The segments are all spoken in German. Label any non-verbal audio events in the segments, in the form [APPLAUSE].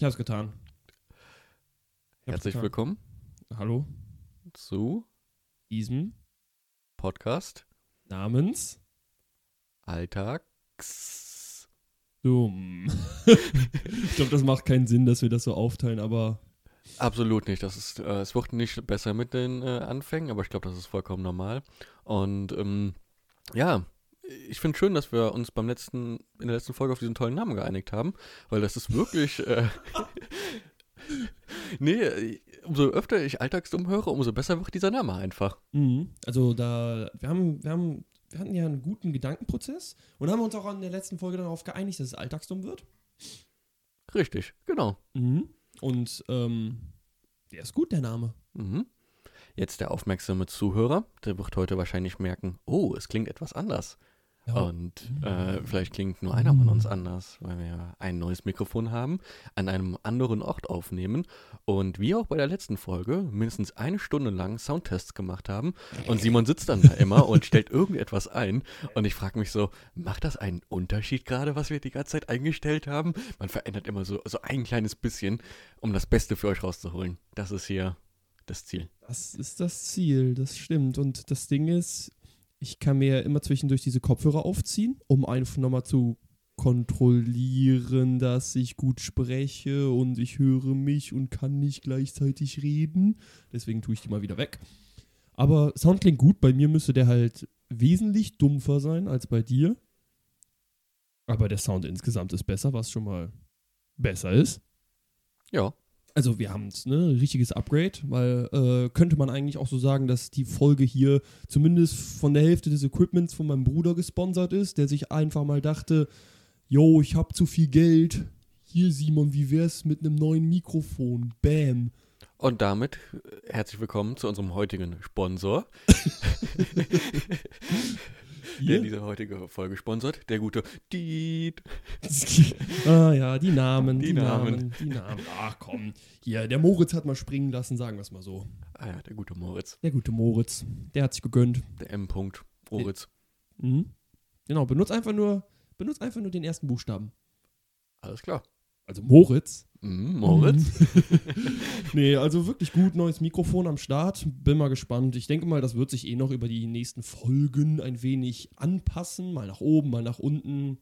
Ich hab's getan. Ich hab's Herzlich getan. willkommen Hallo, zu diesem Podcast namens Alltags. Dumm. [LAUGHS] ich glaube, das macht keinen Sinn, dass wir das so aufteilen, aber Absolut nicht. Das ist, äh, es wird nicht besser mit den äh, Anfängen, aber ich glaube, das ist vollkommen normal. Und ähm, ja, ich finde schön, dass wir uns beim letzten, in der letzten Folge auf diesen tollen Namen geeinigt haben, weil das ist wirklich. äh, [LAUGHS] nee, umso öfter ich Alltagsdumm höre, umso besser wird dieser Name einfach. mhm. also da, wir haben, wir haben, wir hatten ja einen guten Gedankenprozess und haben uns auch in der letzten Folge darauf geeinigt, dass es alltagsdumm wird. Richtig, genau. Mhm. Und ähm, der ist gut, der Name. Mhm. Jetzt der aufmerksame Zuhörer, der wird heute wahrscheinlich merken, oh, es klingt etwas anders. Ja. Und äh, vielleicht klingt nur einer von uns anders, weil wir ein neues Mikrofon haben, an einem anderen Ort aufnehmen und wie auch bei der letzten Folge mindestens eine Stunde lang Soundtests gemacht haben. Und Simon sitzt dann da immer und stellt [LAUGHS] irgendetwas ein. Und ich frage mich so, macht das einen Unterschied gerade, was wir die ganze Zeit eingestellt haben? Man verändert immer so, so ein kleines bisschen, um das Beste für euch rauszuholen. Das ist hier das Ziel. Das ist das Ziel, das stimmt. Und das Ding ist, ich kann mir immer zwischendurch diese Kopfhörer aufziehen, um einfach nochmal zu kontrollieren, dass ich gut spreche und ich höre mich und kann nicht gleichzeitig reden. Deswegen tue ich die mal wieder weg. Aber Sound klingt gut. Bei mir müsste der halt wesentlich dumpfer sein als bei dir. Aber der Sound insgesamt ist besser, was schon mal besser ist. Ja, Also wir haben es, ne, richtiges Upgrade, weil äh, könnte man eigentlich auch so sagen, dass die Folge hier zumindest von der Hälfte des Equipments von meinem Bruder gesponsert ist, der sich einfach mal dachte, yo, ich hab zu viel Geld. Hier Simon, wie wär's mit einem neuen Mikrofon? Bam. Und damit äh, herzlich willkommen zu unserem heutigen Sponsor, [LAUGHS] [LAUGHS] der Hier? diese heutige Folge sponsert, der gute Diet. [LAUGHS] ah ja, die Namen, die, Die Namen. Namen. die Namen. Ach komm, hier, der Moritz hat mal springen lassen, sagen wir es mal so. Ah ja, der gute Moritz, Der gute Moritz, der hat sich gegönnt. der M. -Punkt, Moritz. Mhm. Genau, benutzt einfach nur, benutzt einfach nur den ersten Buchstaben. Alles klar. Also Moritz. Mhm, Moritz. [LAUGHS] nee, also wirklich gut, neues Mikrofon am Start. Bin mal gespannt. Ich denke mal, das wird sich eh noch über die nächsten Folgen ein wenig anpassen. Mal nach oben, mal nach unten.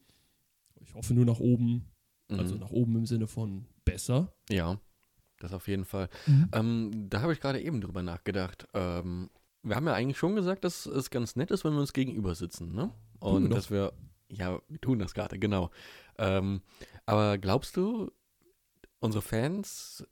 Ich hoffe nur nach oben. Also Mhm. nach oben im Sinne von besser. Ja, das auf jeden Fall. Mhm. Ähm, da habe ich gerade eben drüber nachgedacht. Ähm, wir haben ja eigentlich schon gesagt, dass es ganz nett ist, wenn wir uns gegenüber sitzen, ne? Und dass wir, ja, wir tun das gerade, genau. Ähm, aber glaubst du, unsere Fans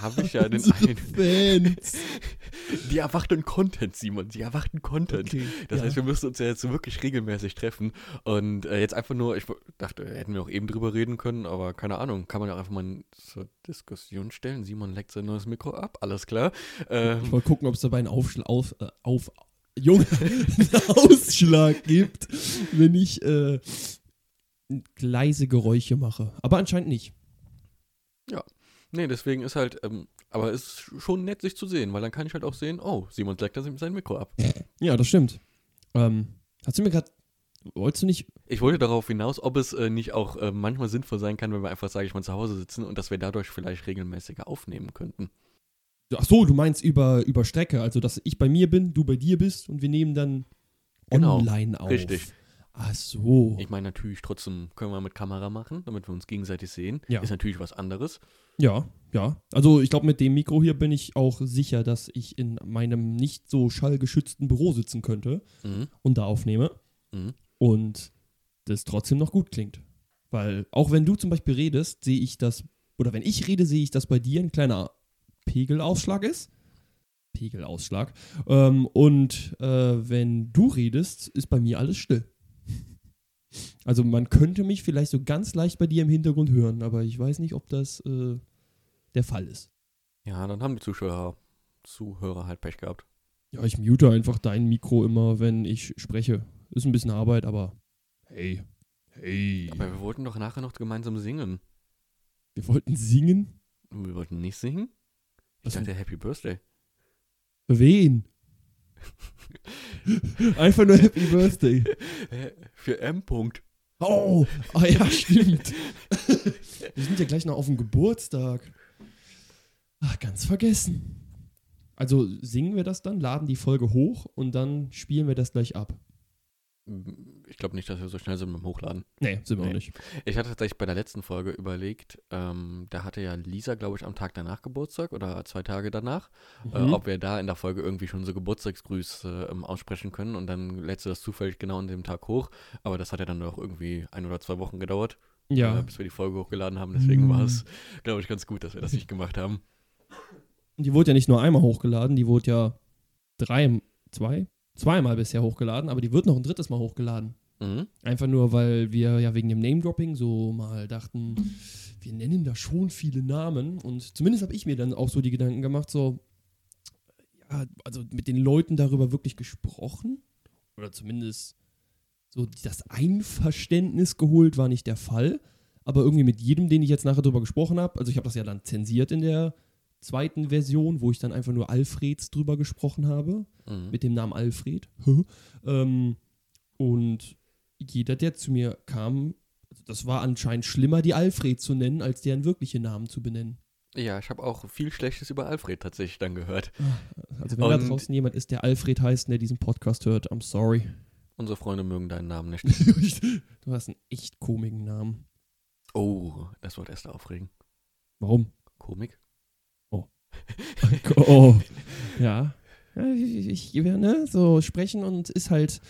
habe ich ja [LAUGHS] den einen. Fans. [LAUGHS] Die erwarten Content, Simon. Die erwarten Content. Okay, Das ja. heißt, wir müssen uns ja jetzt wirklich regelmäßig treffen. Und äh, jetzt einfach nur, ich dachte, hätten wir auch eben drüber reden können, aber keine Ahnung, kann man ja auch einfach mal zur Diskussion stellen. Simon leckt sein neues Mikro ab, alles klar. Ich Ähm, wollte gucken, ob es dabei einen Aufschlag auf, äh, auf Junge, [LAUGHS] einen Ausschlag gibt, wenn ich äh, leise Geräusche mache. Aber anscheinend nicht. Nee, deswegen ist halt, ähm, aber es ist schon nett, sich zu sehen, weil dann kann ich halt auch sehen, oh, Simon leckt das- sein Mikro ab. [LAUGHS] Ja, das stimmt. Ähm, hast du mir gerade. Wolltest du nicht. Ich wollte darauf hinaus, ob es äh, nicht auch äh, manchmal sinnvoll sein kann, wenn wir einfach, sage ich mal, zu Hause sitzen und dass wir dadurch vielleicht regelmäßiger aufnehmen könnten. Ach so, du meinst über, über Strecke. Also, dass ich bei mir bin, du bei dir bist und wir nehmen dann Genau, online auf. richtig. Ach so. Ich meine natürlich trotzdem können wir mit Kamera machen, damit wir uns gegenseitig sehen. Ja. Ist natürlich was anderes. Ja, ja. Also, ich glaube, mit dem Mikro hier bin ich auch sicher, dass ich in meinem nicht so schallgeschützten Büro sitzen könnte Mhm. und da aufnehme. Mhm. und das trotzdem noch gut klingt. Weil auch wenn du zum Beispiel redest, sehe ich das, oder wenn ich rede, sehe ich, dass bei dir ein kleiner Pegelausschlag ist. Pegelausschlag. Ähm, und äh, wenn du redest, ist bei mir alles still. Also man könnte mich vielleicht so ganz leicht bei dir im Hintergrund hören, aber ich weiß nicht, ob das äh, der Fall ist. Ja, dann haben die Zuschauer, Zuhörer halt Pech gehabt. Ja, ich mute einfach dein Mikro immer, wenn ich spreche. Ist ein bisschen Arbeit, aber hey, hey. Aber wir wollten doch nachher noch gemeinsam singen. Wir wollten singen. Wir wollten nicht singen? Ich Was dachte Happy Birthday. Für wen? [LAUGHS] [LAUGHS] Einfach nur Happy Birthday. [LAUGHS] Für M. -Punkt. Oh, ah ja, stimmt. [LAUGHS] Wir sind ja gleich noch auf dem Geburtstag. Ach, ganz vergessen. Also singen wir das dann, laden die Folge hoch und dann spielen wir das gleich ab. Ich glaube nicht, dass wir so schnell sind mit dem Hochladen. Nee, sind wir Nee. auch nicht. Ich hatte tatsächlich bei der letzten Folge überlegt, ähm, da hatte ja Lisa, glaube ich, am Tag danach Geburtstag oder zwei Tage danach, äh, Mhm. ob wir da in der Folge irgendwie schon so Geburtstagsgrüße ähm, aussprechen können und dann lädst du das zufällig genau an dem Tag hoch. Aber das hat ja dann noch irgendwie ein oder zwei Wochen gedauert, äh, ja. bis wir die Folge hochgeladen haben. Deswegen war Mhm. es, glaube ich, ganz gut, dass wir das nicht gemacht haben. Die wurde ja nicht nur einmal hochgeladen, die wurde ja drei, zwei, zweimal bisher hochgeladen, aber die wird noch ein drittes Mal hochgeladen. Mhm. Einfach nur, weil wir ja wegen dem Name-Dropping so mal dachten, wir nennen da schon viele Namen. Und zumindest habe ich mir dann auch so die Gedanken gemacht, so, ja, also mit den Leuten darüber wirklich gesprochen. Oder zumindest so das Einverständnis geholt war nicht der Fall. Aber irgendwie mit jedem, den ich jetzt nachher drüber gesprochen habe, also ich habe das ja dann zensiert in der zweiten Version, wo ich dann einfach nur Alfreds drüber gesprochen habe Mhm. mit dem Namen Alfred. [LAUGHS] ähm, und jeder, der zu mir kam, also das war anscheinend schlimmer, die Alfred zu nennen, als deren wirkliche Namen zu benennen. Ja, ich habe auch viel Schlechtes über Alfred tatsächlich dann gehört. Also wenn da Und- draußen jemand ist, der Alfred heißt, und der diesen Podcast hört, I'm sorry. Unsere Freunde mögen deinen Namen nicht. [LAUGHS] du hast einen echt komischen Namen. Oh, das wird erst aufregen. Warum? Komik? Oh. Ja. ja ich, ich, ne, so sprechen und ist halt,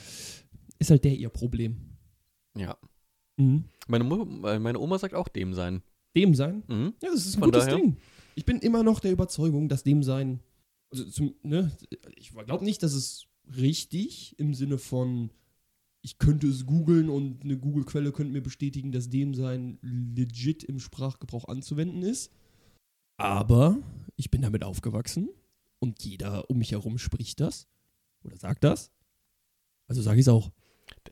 ist halt der ihr Problem. Ja. Mhm. Meine, Mu äh, meine Oma sagt auch dem sein. Dem sein? Mhm. Ja, das ist ein Von gutes daher- Ding. Ich bin immer noch der Überzeugung, dass dem sein. Also zum, ne, ich glaube nicht, dass es richtig im Sinne von, ich könnte es googeln und eine Google-Quelle könnte mir bestätigen, dass dem sein legit im Sprachgebrauch anzuwenden ist. Aber ich bin damit aufgewachsen und jeder um mich herum spricht das oder sagt das. Also sage ich es auch.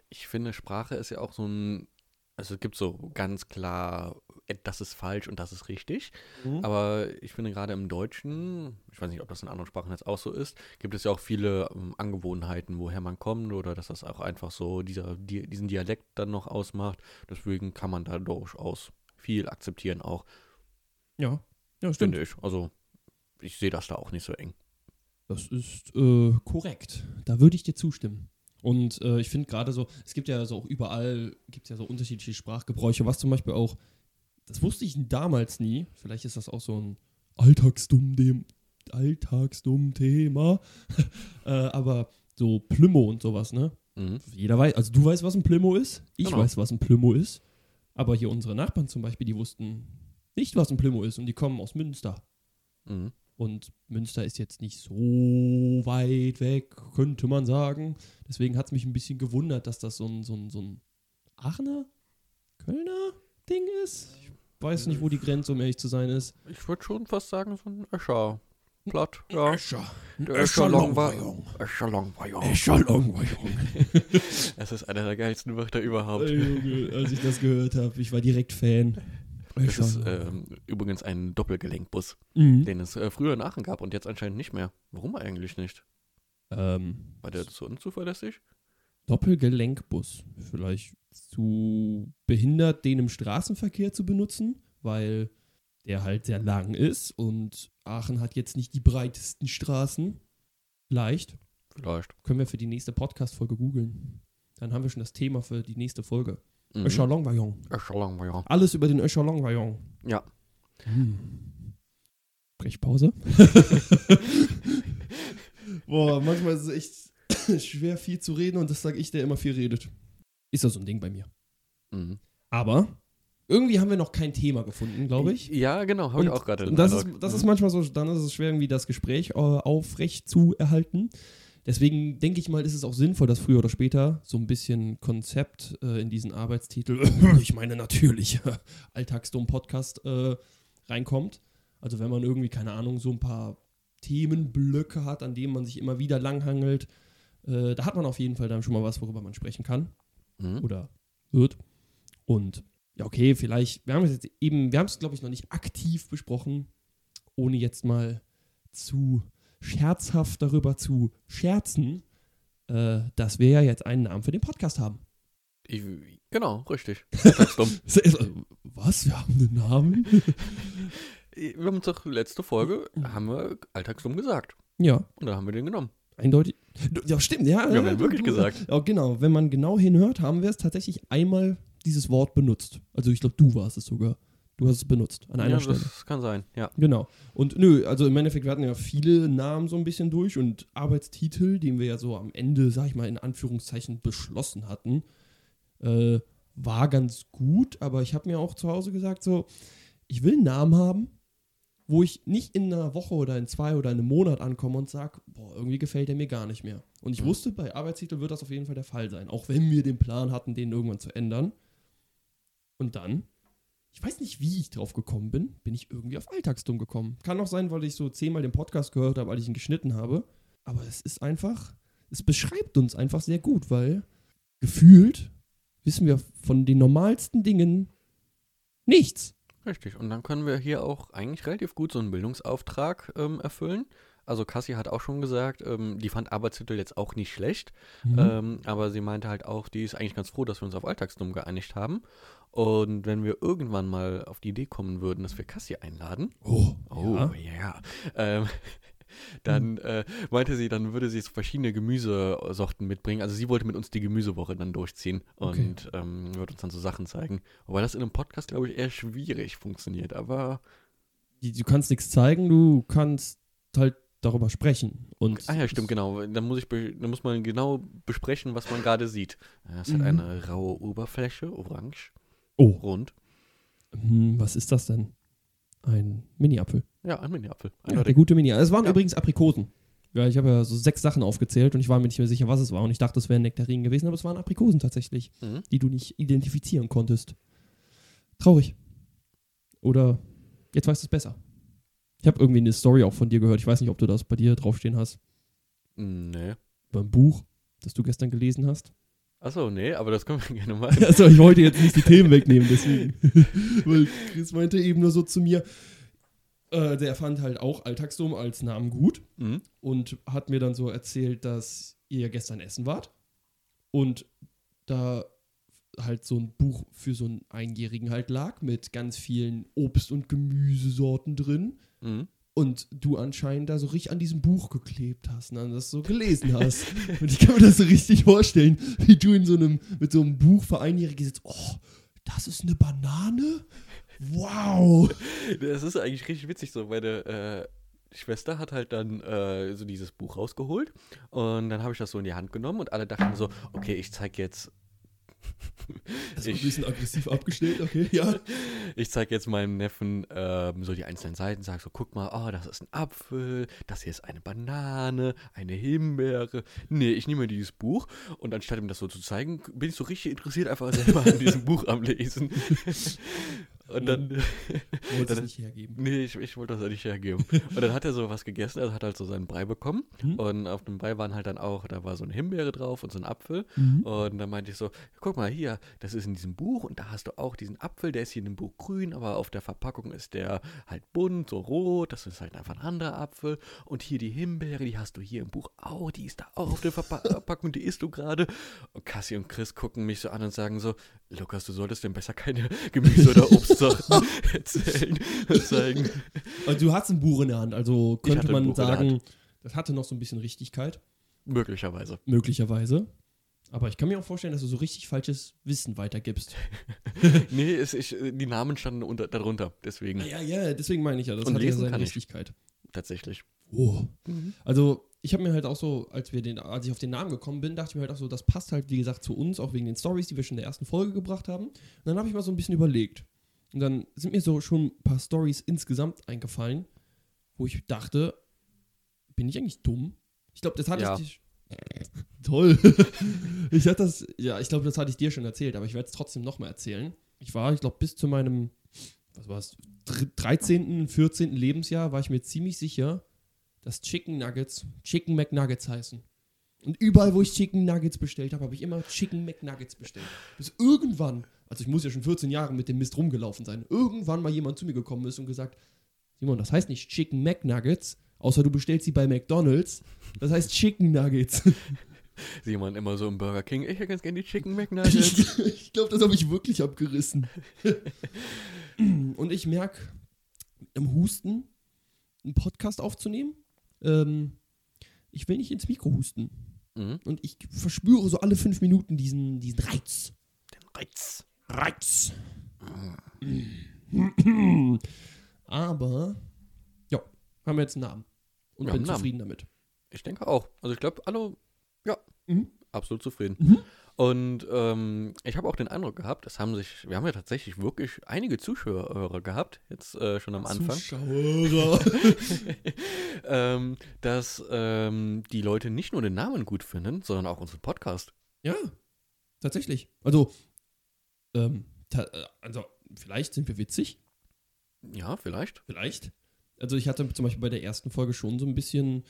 Ich finde, Sprache ist ja auch so ein. Also es gibt so ganz klar, äh, das ist falsch und das ist richtig. Aber ich finde gerade im Deutschen, ich weiß nicht, ob das in anderen Sprachen jetzt auch so ist, gibt es ja auch viele ähm, Angewohnheiten, woher man kommt oder dass das auch einfach so dieser, die, diesen Dialekt dann noch ausmacht. Deswegen kann man da durchaus viel akzeptieren auch, Ja, ja, stimmt. finde ich. Also ich sehe das da auch nicht so eng. Das ist äh, korrekt. Da würde ich dir zustimmen. Und äh, ich finde gerade so, es gibt ja so auch überall, gibt ja so unterschiedliche Sprachgebräuche, was zum Beispiel auch, das wusste ich damals nie, vielleicht ist das auch so ein alltagsdumm, dem, alltagsdumm Thema, [LAUGHS] äh, aber so Plümo und sowas, ne? Mhm. Jeder weiß, also du weißt, was ein Plümo ist, ich Genau. weiß, was ein Plümo ist, aber hier unsere Nachbarn zum Beispiel, die wussten nicht, was ein Plümo ist und die kommen aus Münster. Mhm. Und Münster ist jetzt nicht so weit weg, könnte man sagen. Deswegen hat es mich ein bisschen gewundert, dass das so ein, so ein, so ein Aachener, Kölner Ding ist. Ich weiß nicht, wo die Grenze, um ehrlich zu sein, ist. Ich würde schon fast sagen, so ein Öscher. Platt, ja. Escher. Der Escher Longwayong. Escher Longwayong. Escher Longwayong. Das [LAUGHS] ist einer der geilsten Wörter überhaupt. Junge, Als ich das gehört habe, ich war direkt Fan. Das Escher ist ähm, übrigens ein Doppelgelenkbus, Mhm. den es äh, früher in Aachen gab und jetzt anscheinend nicht mehr. Warum eigentlich nicht? Ähm, War der so unzuverlässig? Doppelgelenkbus. Vielleicht zu behindert, den im Straßenverkehr zu benutzen, weil der halt sehr lang ist und Aachen hat jetzt nicht die breitesten Straßen. Vielleicht Vielleicht. können wir für die nächste Podcast-Folge googeln. Dann haben wir schon das Thema für die nächste Folge. Mhm. Öscher Longwayong. Öscher Longwayong. Alles über den Öscher Longwayong. Ja. Brechpause. [LAUGHS] Boah, manchmal ist es echt [COUGHS] schwer viel zu reden und das sage ich, der immer viel redet. Ist ja so ein Ding bei mir. Mhm. Aber irgendwie haben wir noch kein Thema gefunden, glaube ich. Ja, genau, habe ich auch gerade. Und das ist, das ist Mhm. manchmal so, dann ist es schwer, irgendwie das Gespräch äh, aufrecht zu erhalten. Deswegen denke ich mal, ist es auch sinnvoll, dass früher oder später so ein bisschen Konzept äh, in diesen Arbeitstitel, [LAUGHS] ich meine natürlich, [LAUGHS] Alltagsdom-Podcast äh, reinkommt. Also wenn man irgendwie, keine Ahnung, so ein paar Themenblöcke hat, an denen man sich immer wieder langhangelt, äh, da hat man auf jeden Fall dann schon mal was, worüber man sprechen kann Mhm. oder wird. Und ja, okay, vielleicht, wir haben es jetzt eben, wir haben es, glaube ich, noch nicht aktiv besprochen, ohne jetzt mal zu scherzhaft darüber zu scherzen, äh, dass wir ja jetzt einen Namen für den Podcast haben. Ich, genau, richtig. [LAUGHS] Alltagsdumm. Was? Wir haben einen Namen? wir haben uns doch letzte Folge, haben wir Alltagsdumm gesagt. Ja. Und da haben wir den genommen. Eindeutig. Ja, stimmt, ja. Wir haben ihn wirklich gesagt. Ja, genau. Wenn man genau hinhört, haben wir es tatsächlich einmal dieses Wort benutzt. Also ich glaube, du warst es sogar. Du hast es benutzt an einer ja, Stelle. Das kann sein, ja. Genau. Und nö, also im Endeffekt, wir hatten ja viele Namen so ein bisschen durch und Arbeitstitel, den wir ja so am Ende, sag ich mal, in Anführungszeichen beschlossen hatten, äh, war ganz gut, aber ich habe mir auch zu Hause gesagt, so, ich will einen Namen haben, wo ich nicht in einer Woche oder in zwei oder in einem Monat ankomme und sage, boah, irgendwie gefällt der mir gar nicht mehr. Und ich Mhm. wusste, bei Arbeitstitel wird das auf jeden Fall der Fall sein, auch wenn wir den Plan hatten, den irgendwann zu ändern. Und dann, ich weiß nicht, wie ich drauf gekommen bin, bin ich irgendwie auf Alltagsdumm gekommen. Kann auch sein, weil ich so zehnmal den Podcast gehört habe, weil ich ihn geschnitten habe. Aber es ist einfach, es beschreibt uns einfach sehr gut, weil gefühlt wissen wir von den normalsten Dingen nichts. Richtig. Und dann können wir hier auch eigentlich relativ gut so einen Bildungsauftrag ähm, erfüllen. Also Cassie hat auch schon gesagt, ähm, die fand Arbeitstitel jetzt auch nicht schlecht. Mhm. Ähm, aber sie meinte halt auch, die ist eigentlich ganz froh, dass wir uns auf Alltagsdumm geeinigt haben. Und wenn wir irgendwann mal auf die Idee kommen würden, dass wir Cassie einladen, oh, oh ja. ja, ähm, [LAUGHS] dann äh, meinte sie, dann würde sie so verschiedene Gemüsesorten mitbringen. Also sie wollte mit uns die Gemüsewoche dann durchziehen und ähm, würde uns dann so Sachen zeigen. Wobei das in einem Podcast, glaube ich, eher schwierig funktioniert. Aber, Du kannst nichts zeigen, du kannst halt darüber sprechen. Und ah ja, stimmt, genau. Dann muss, ich dann muss man genau besprechen, was man gerade sieht. Es hat Mhm. eine raue Oberfläche, orange, Oh, rund. hm, was ist das denn? Ein Mini-Apfel. Ja, ein Mini-Apfel. Ja, der gute Mini. Es waren Ja. übrigens Aprikosen. Ja, ich habe ja so sechs Sachen aufgezählt und ich war mir nicht mehr sicher, was es war. Und ich dachte, es wären Nektarinen gewesen, aber es waren Aprikosen tatsächlich, Mhm. die du nicht identifizieren konntest. Traurig. Oder jetzt weißt du es besser. Ich habe irgendwie eine Story auch von dir gehört. Ich weiß nicht, ob du das bei dir draufstehen hast. Nee. Beim Buch, das du gestern gelesen hast. Achso, nee, aber das können wir [LAUGHS] gerne [LAUGHS] mal. Also ich wollte jetzt nicht die Themen wegnehmen, deswegen. [LAUGHS] Weil Chris meinte eben nur so zu mir, äh, der fand halt auch Alltagsdom als Namen gut Mhm. und hat mir dann so erzählt, dass ihr ja gestern essen wart und da halt so ein Buch für so einen Einjährigen halt lag mit ganz vielen Obst- und Gemüsesorten drin Mhm. und du anscheinend da so richtig an diesem Buch geklebt hast und dann das so gelesen hast. [LAUGHS] und ich kann mir das so richtig vorstellen, wie du in so einem, mit so einem Buch für Einjährige sitzt. Oh, das ist eine Banane? Wow! Das ist eigentlich richtig witzig so. Meine äh, Schwester hat halt dann äh, so dieses Buch rausgeholt und dann habe ich das so in die Hand genommen und alle dachten so, okay, ich zeige jetzt, [LAUGHS] Das war ein bisschen aggressiv abgestellt, okay, ja. [LAUGHS] ich zeige jetzt meinem Neffen ähm, so die einzelnen Seiten, sage so, guck mal, oh, das ist ein Apfel, das hier ist eine Banane, eine Himbeere. Nee, ich nehme dieses Buch und anstatt ihm das so zu zeigen, bin ich so richtig interessiert einfach selber an diesem [LAUGHS] Buch am Lesen. Und dann [LAUGHS] Wollte es Dann- nicht hergeben. Nee, ich, ich wollte das nicht hergeben. Und dann hat er so was gegessen, also hat halt so seinen Brei bekommen. Hm? Und auf dem Brei waren halt dann auch, da war so eine Himbeere drauf und so ein Apfel. Mhm. Und dann meinte ich so, guck mal hier, das ist in diesem Buch und da hast du auch diesen Apfel, der ist hier in dem Buch grün, aber auf der Verpackung ist der halt bunt, so rot, das ist halt einfach ein anderer Apfel. Und hier die Himbeere, die hast du hier im Buch auch, die ist da auch auf der Verpa [LAUGHS] Verpackung, die isst du gerade. Und Cassie und Chris gucken mich so an und sagen so, Lukas, du solltest denn besser keine [LAUGHS] Gemüse- oder Obstsorten [LAUGHS] erzählen und zeigen. Also du hast ein Buch in der Hand, also könnte hatte man sagen, das hatte noch so ein bisschen Richtigkeit, Möglicherweise. möglicherweise. Aber ich kann mir auch vorstellen, dass du so richtig falsches Wissen weitergibst. [LAUGHS] nee, es, ich, die Namen standen unter, darunter, deswegen Ja, ja, deswegen meine ich ja, das Und hat ja lesen seine kann ich. Richtigkeit. tatsächlich. Oh. Also, ich habe mir halt auch so, als wir den, als ich auf den Namen gekommen bin, dachte ich mir halt auch so, das passt halt, wie gesagt, zu uns, auch wegen den Stories, die wir schon in der ersten Folge gebracht haben. Und dann habe ich mal so ein bisschen überlegt. Und dann sind mir so schon ein paar Stories insgesamt eingefallen, wo ich dachte, bin ich eigentlich dumm? Ich glaube, das hatte Ja. ich. [LAUGHS] Toll. [LAUGHS] ich hatte das, ja, ich glaube, das hatte ich dir schon erzählt, aber ich werde es trotzdem nochmal erzählen. Ich war, ich glaube, bis zu meinem, was war es, 13., 14. Lebensjahr war ich mir ziemlich sicher, dass Chicken Nuggets Chicken McNuggets heißen. Und überall, wo ich Chicken Nuggets bestellt habe, habe ich immer Chicken McNuggets bestellt. Bis irgendwann, also ich muss ja schon 14 Jahre mit dem Mist rumgelaufen sein, irgendwann mal jemand zu mir gekommen ist und gesagt, Simon, das heißt nicht Chicken McNuggets, außer du bestellst sie bei McDonalds. Das heißt Chicken Nuggets. [LAUGHS] Simon immer so im Burger King. Ich hätte ganz gerne die Chicken [LAUGHS] McNuggets. ich glaube, das habe ich wirklich abgerissen. [LAUGHS] Und ich merke im Husten einen Podcast aufzunehmen. Ähm, ich will nicht ins Mikro husten. mhm. Und ich verspüre so alle fünf Minuten diesen, diesen Reiz. Den Reiz. Reiz. Aber, ja, haben wir jetzt einen Namen. Und Wir bin einen Namen. zufrieden damit. Ich denke auch. Also ich glaube, alle, ja, Mhm. absolut zufrieden. Mhm. Und ähm, ich habe auch den Eindruck gehabt, es haben sich, wir haben ja tatsächlich wirklich einige Zuschauer gehabt, jetzt äh, schon am Anfang, Zuschauer. [LAUGHS] ähm, dass ähm, die Leute nicht nur den Namen gut finden, sondern auch unseren Podcast. ja, tatsächlich. Also, ähm, äh, also, vielleicht sind wir witzig. Ja, vielleicht. Vielleicht. Also, ich hatte zum Beispiel bei der ersten Folge schon so ein bisschen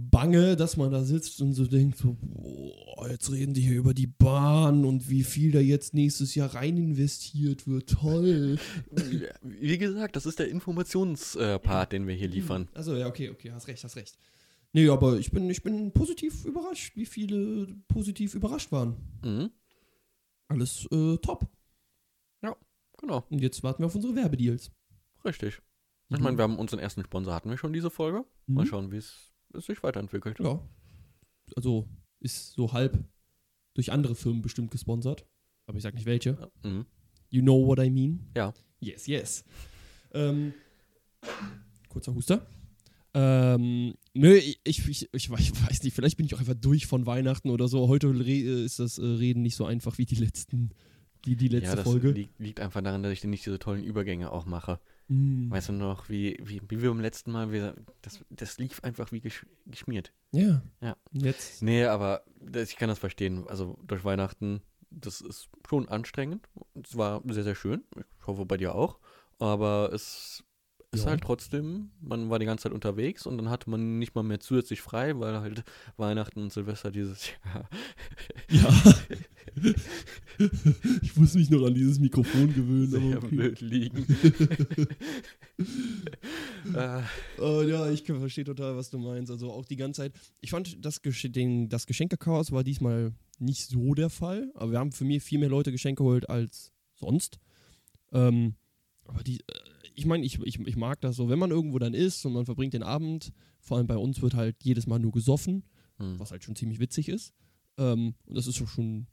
Bange, dass man da sitzt und so denkt, so, boah, jetzt reden die hier über die Bahn und wie viel da jetzt nächstes Jahr rein investiert wird. Toll. [LAUGHS] Wie gesagt, das ist der Informationspart, den wir hier liefern. Also ja, okay, okay, hast recht, hast recht. Nee, aber ich bin, ich bin positiv überrascht, wie viele positiv überrascht waren. Mhm. Alles äh, top. Genau, Und jetzt warten wir auf unsere Werbedeals. richtig. Ich Mhm. meine, wir haben unseren ersten Sponsor hatten wir schon diese Folge. Mal Mhm. schauen, wie es sich weiterentwickelt. Ja. Also ist so halb durch andere Firmen bestimmt gesponsert. Aber ich sag nicht welche. Ja. Mhm. You know what I mean? Ja. Yes, yes. Ähm, kurzer Huster. Ähm, nö, ich, ich, ich, weiß nicht, vielleicht bin ich auch einfach durch von Weihnachten oder so. Heute re ist das äh, Reden nicht so einfach wie die letzten, wie die letzte ja, das Folge. li liegt einfach daran, dass ich nicht diese tollen Übergänge auch mache. Mm. Weißt du noch, wie, wie, wie wir beim letzten Mal, wir, das, das lief einfach wie gesch geschmiert. Ja. Ja. Jetzt. Nee, aber das, ich kann das verstehen. Also durch Weihnachten, das ist schon anstrengend. Es war sehr, sehr schön. Ich hoffe bei dir auch. Aber es ist Ja. halt trotzdem, man war die ganze Zeit unterwegs und dann hatte man nicht mal mehr zusätzlich frei, weil halt Weihnachten und Silvester dieses Jahr. Ja. [LAUGHS] ich muss mich noch an dieses Mikrofon gewöhnen. sehr aber okay. blöd liegen. [LAUGHS] äh, Äh, ja, ich verstehe total, was du meinst. Also auch die ganze Zeit. Ich fand, das, Gesch den, das Geschenkechaos war diesmal nicht so der Fall. Aber wir haben für mich viel mehr Leute Geschenke geholt als sonst. Ähm, aber die, äh, ich meine, ich, ich, ich mag das so, wenn man irgendwo dann ist und man verbringt den Abend, vor allem bei uns wird halt jedes Mal nur gesoffen, hm. was halt schon ziemlich witzig ist. Ähm, und das ist schon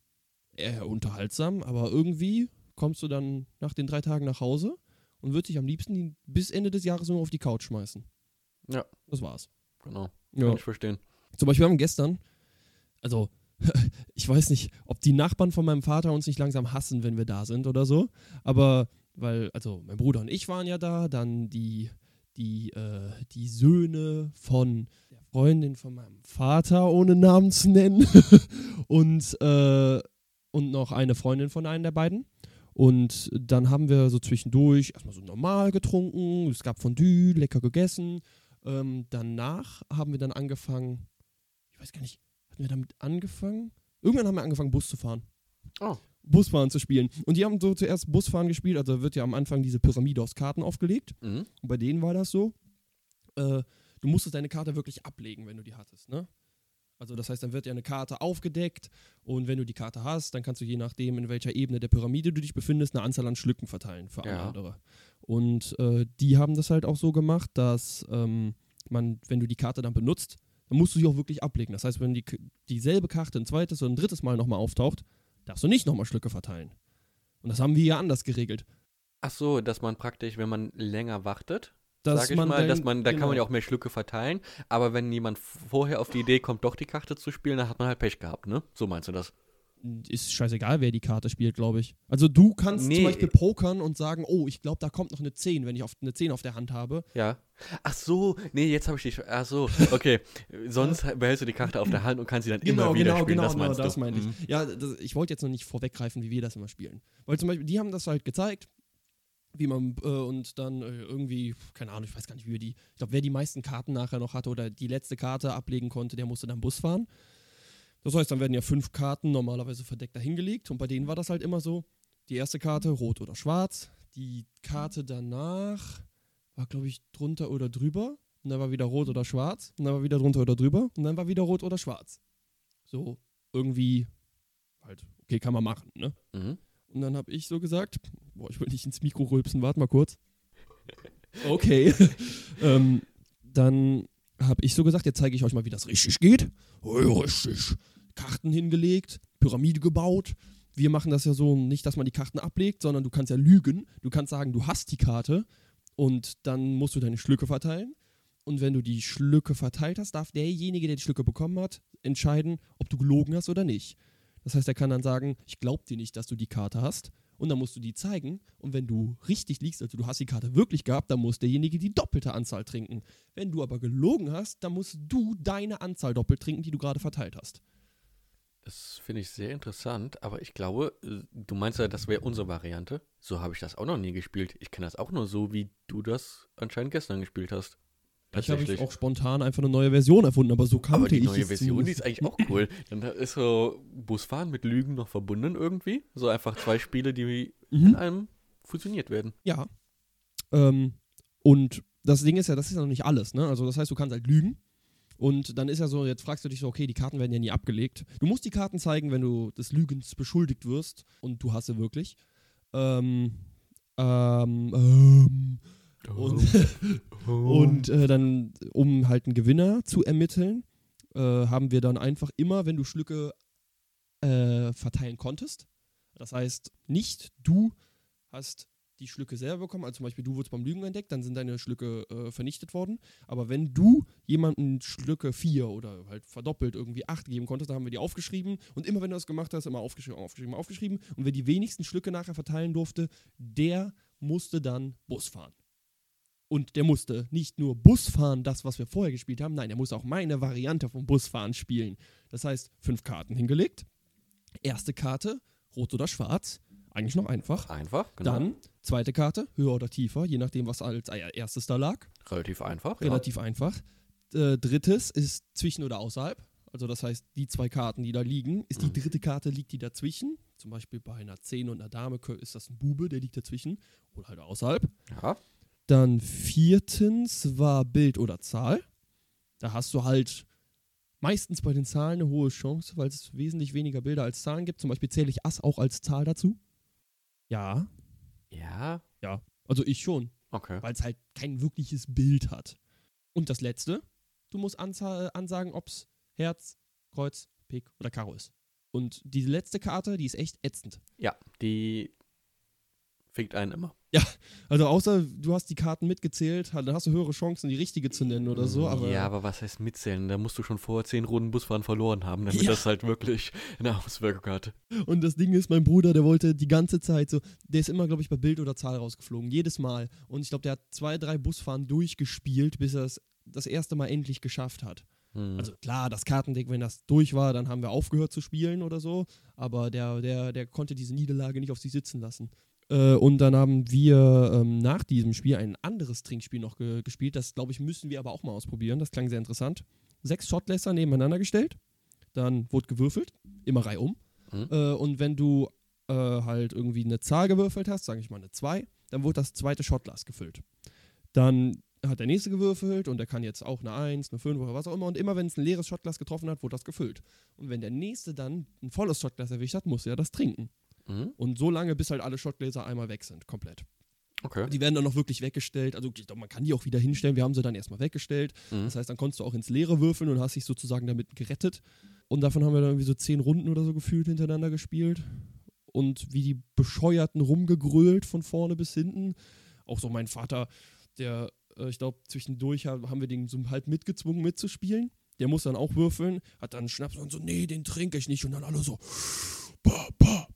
eher unterhaltsam, aber irgendwie kommst du dann nach den drei Tagen nach Hause und würdest dich am liebsten bis Ende des Jahres nur auf die Couch schmeißen. Ja. Das war's. Genau, Ja. kann ich verstehen. Zum Beispiel haben wir gestern, also [LAUGHS] ich weiß nicht, ob die Nachbarn von meinem Vater uns nicht langsam hassen, wenn wir da sind oder so, aber weil, also mein Bruder und ich waren ja da, dann die, die, äh, die Söhne von der Freundin von meinem Vater, ohne Namen zu nennen, [LAUGHS] und, äh, und noch eine Freundin von einem der beiden. Und dann haben wir so zwischendurch erstmal so normal getrunken, es gab Fondue, lecker gegessen. Ähm, danach haben wir dann angefangen, ich weiß gar nicht, hatten wir damit angefangen? Irgendwann haben wir angefangen, Bus zu fahren. Oh. Busfahren zu spielen. Und die haben so zuerst Busfahren gespielt, also wird ja am Anfang diese Pyramide aus Karten aufgelegt. Mhm. Und bei denen war das so, äh, du musstest deine Karte wirklich ablegen, wenn du die hattest, ne? Also das heißt, dann wird ja eine Karte aufgedeckt und wenn du die Karte hast, dann kannst du je nachdem, in welcher Ebene der Pyramide du dich befindest, eine Anzahl an Schlücken verteilen für alle Ja. andere. Und äh, die haben das halt auch so gemacht, dass ähm, man, wenn du die Karte dann benutzt, dann musst du sie auch wirklich ablegen. Das heißt, wenn die, dieselbe Karte ein zweites oder ein drittes Mal nochmal auftaucht, darfst du nicht nochmal Schlücke verteilen. Und das haben wir ja anders geregelt. Ach so, dass man praktisch, wenn man länger wartet, Dass sag ich mal, dass man, da kann man ja genau. auch mehr Schlücke verteilen, aber wenn jemand vorher auf die Idee kommt, doch die Karte zu spielen, dann hat man halt Pech gehabt, ne? So meinst du das? Ist scheißegal, wer die Karte spielt, glaube ich. Also du kannst Nee. zum Beispiel pokern und sagen, oh, ich glaube, da kommt noch eine 10, wenn ich auf, eine 10 auf der Hand habe. Ja. Ach so, nee, jetzt habe ich dich. Ach so, okay. [LAUGHS] Sonst behältst du die Karte auf der Hand und kannst sie dann immer wieder spielen. das meinst das du. meine ich. Mhm. Ja, das, ich wollte jetzt noch nicht vorweggreifen, wie wir das immer spielen. Weil zum Beispiel, die haben das halt gezeigt, wie man äh, und dann äh, irgendwie, keine Ahnung, ich weiß gar nicht, wie wir die, ich glaube, wer die meisten Karten nachher noch hatte oder die letzte Karte ablegen konnte, der musste dann Bus fahren. Das heißt, dann werden ja fünf Karten normalerweise verdeckt dahingelegt und bei denen war das halt immer so, die erste Karte rot oder schwarz, die Karte danach war, glaube ich, drunter oder drüber und dann war wieder rot oder schwarz und dann war wieder drunter oder drüber und dann war wieder rot oder schwarz. So, irgendwie, halt, okay, kann man machen, ne? Mhm. Und dann habe ich so gesagt, boah, ich will nicht ins Mikro rülpsen, warte mal kurz. [LAUGHS] Okay. [LAUGHS] ähm, dann habe ich so gesagt, jetzt zeige ich euch mal, wie das richtig geht. Richtig. Karten hingelegt, Pyramide gebaut. Wir machen das ja so nicht, dass man die Karten ablegt, sondern du kannst ja lügen. Du kannst sagen, du hast die Karte und dann musst du deine Schlücke verteilen. Und wenn du die Schlücke verteilt hast, darf derjenige, der die Schlücke bekommen hat, entscheiden, ob du gelogen hast oder nicht. Das heißt, er kann dann sagen, ich glaube dir nicht, dass du die Karte hast. Und dann musst du die zeigen. Und wenn du richtig liegst, also du hast die Karte wirklich gehabt, dann muss derjenige die doppelte Anzahl trinken. Wenn du aber gelogen hast, dann musst du deine Anzahl doppelt trinken, die du gerade verteilt hast. Das finde ich sehr interessant, aber ich glaube, äh, du meinst ja, das wäre unsere Variante. So habe ich das auch noch nie gespielt. Ich kenne das auch nur so, wie du das anscheinend gestern gespielt hast. Ich habe ich auch spontan einfach eine neue Version erfunden, aber so kannte aber die ich neue Version, die ist eigentlich auch cool. [LAUGHS] Dann ist so Busfahren mit Lügen noch verbunden irgendwie. So einfach zwei Spiele, die in Mhm. einem fusioniert werden. Ja. Ähm, und das Ding ist ja, das ist ja noch nicht alles, ne? Also das heißt, du kannst halt lügen. Und dann ist ja so, jetzt fragst du dich so, okay, die Karten werden ja nie abgelegt. Du musst die Karten zeigen, wenn du des Lügens beschuldigt wirst. Und du hast sie wirklich. Ähm, ähm, ähm, und, [LAUGHS] und äh, dann, um halt einen Gewinner zu ermitteln, äh, haben wir dann einfach immer, wenn du Schlücke äh, verteilen konntest, das heißt, nicht du hast die Schlücke selber bekommen, also zum Beispiel du wurdest beim Lügen entdeckt, dann sind deine Schlücke äh, vernichtet worden. Aber wenn du jemanden Schlücke 4 oder halt verdoppelt irgendwie 8 geben konntest, dann haben wir die aufgeschrieben. Und immer wenn du das gemacht hast, immer aufgeschrieben, aufgeschrieben, aufgeschrieben. Und wer die wenigsten Schlücke nachher verteilen durfte, der musste dann Bus fahren. Und der musste nicht nur Bus fahren, das, was wir vorher gespielt haben, nein, er musste auch meine Variante vom Busfahren spielen. Das heißt, fünf Karten hingelegt. Erste Karte, rot oder schwarz. Eigentlich noch einfach. Einfach, genau. Dann zweite Karte, höher oder tiefer, je nachdem, was als erstes da lag. Relativ einfach. ja. Relativ einfach. Äh, drittes ist zwischen oder außerhalb. Also das heißt, die zwei Karten, die da liegen, ist die Mhm. dritte Karte, liegt die dazwischen. Zum Beispiel bei einer 10 und einer Dame ist das ein Bube, der liegt dazwischen. Oder halt außerhalb. Ja. Dann viertens war Bild oder Zahl. Da hast du halt meistens bei den Zahlen eine hohe Chance, weil es wesentlich weniger Bilder als Zahlen gibt. Zum Beispiel zähle ich Ass auch als Zahl dazu. Ja, Ja. also ich schon, Okay. weil es halt kein wirkliches Bild hat. Und das letzte, du musst ansagen, ob es Herz, Kreuz, Pik oder Karo ist. Und diese letzte Karte, die ist echt ätzend. Ja, die fickt einen immer. Also außer du hast die Karten mitgezählt, dann hast du höhere Chancen, die richtige zu nennen oder so. Aber ja, aber was heißt mitzählen? Da musst du schon vorher zehn Runden Busfahren verloren haben, damit Ja. das halt wirklich eine Auswirkung hat. Und das Ding ist, mein Bruder, der wollte die ganze Zeit so, der ist immer, glaube ich, bei Bild oder Zahl rausgeflogen, jedes Mal. Und ich glaube, der hat zwei, drei Busfahren durchgespielt, bis er es das erste Mal endlich geschafft hat. Hm. Also klar, das Kartendeck, wenn das durch war, dann haben wir aufgehört zu spielen oder so. Aber der, der, der konnte diese Niederlage nicht auf sich sitzen lassen. Äh, und dann haben wir ähm, nach diesem Spiel ein anderes Trinkspiel noch ge gespielt. Das, glaube ich, müssen wir aber auch mal ausprobieren. Das klang sehr interessant. Sechs Shotgläser nebeneinander gestellt. Dann wurde gewürfelt, immer reihum. Mhm. Äh, und wenn du äh, halt irgendwie eine Zahl gewürfelt hast, sage ich mal eine 2, dann wurde das zweite Shotglas gefüllt. Dann hat der nächste gewürfelt und der kann jetzt auch eine 1, eine 5 oder was auch immer. Und immer wenn es ein leeres Shotglas getroffen hat, wurde das gefüllt. Und wenn der nächste dann ein volles Shotglas erwischt hat, muss er das trinken. Mhm. Und so lange, bis halt alle Shotgläser einmal weg sind, komplett. Okay. Die werden dann noch wirklich weggestellt. Also man kann die auch wieder hinstellen. Wir haben sie dann erstmal weggestellt. Mhm. Das heißt, dann konntest du auch ins Leere würfeln und hast dich sozusagen damit gerettet. Und davon haben wir dann irgendwie so zehn Runden oder so gefühlt hintereinander gespielt. Und wie die Bescheuerten rumgegrölt von vorne bis hinten. Auch so mein Vater, der, äh, ich glaube, zwischendurch ha- haben wir den so halb mitgezwungen mitzuspielen. Der muss dann auch würfeln, hat dann einen Schnaps und so, nee, den trinke ich nicht. Und dann alle so, ba, ba,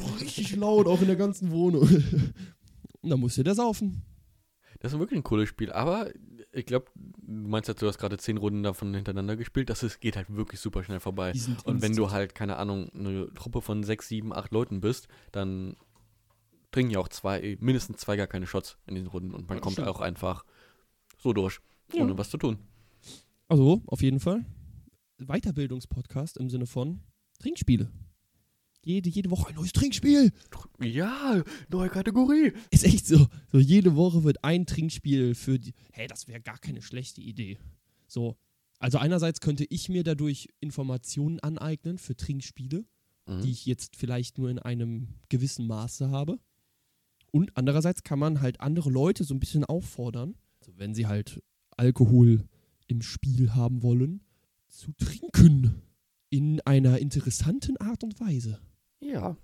ba, so richtig laut, auch in der ganzen Wohnung. [LAUGHS] und dann musste der saufen. Das ist wirklich ein cooles Spiel, aber ich glaube, du meinst jetzt, du hast gerade zehn Runden davon hintereinander gespielt, das ist, geht halt wirklich super schnell vorbei. Und wenn du halt, keine Ahnung, eine Truppe von sechs, sieben, acht Leuten bist, dann trinken ja auch zwei, mindestens zwei gar keine Shots in diesen Runden und man Ja, kommt stimmt. auch einfach so durch, Ja. ohne was zu tun. Also, auf jeden Fall. Weiterbildungspodcast im Sinne von Trinkspiele. Jede, jede Woche ein neues Trinkspiel. Ja, neue Kategorie. Ist echt so. So, jede Woche wird ein Trinkspiel für die. Hey, das wäre gar keine schlechte Idee. So, Also einerseits könnte ich mir dadurch Informationen aneignen für Trinkspiele, Mhm. die ich jetzt vielleicht nur in einem gewissen Maße habe. Und andererseits kann man halt andere Leute so ein bisschen auffordern, also wenn sie halt Alkohol im Spiel haben wollen, zu trinken. In einer interessanten Art und Weise. Ja.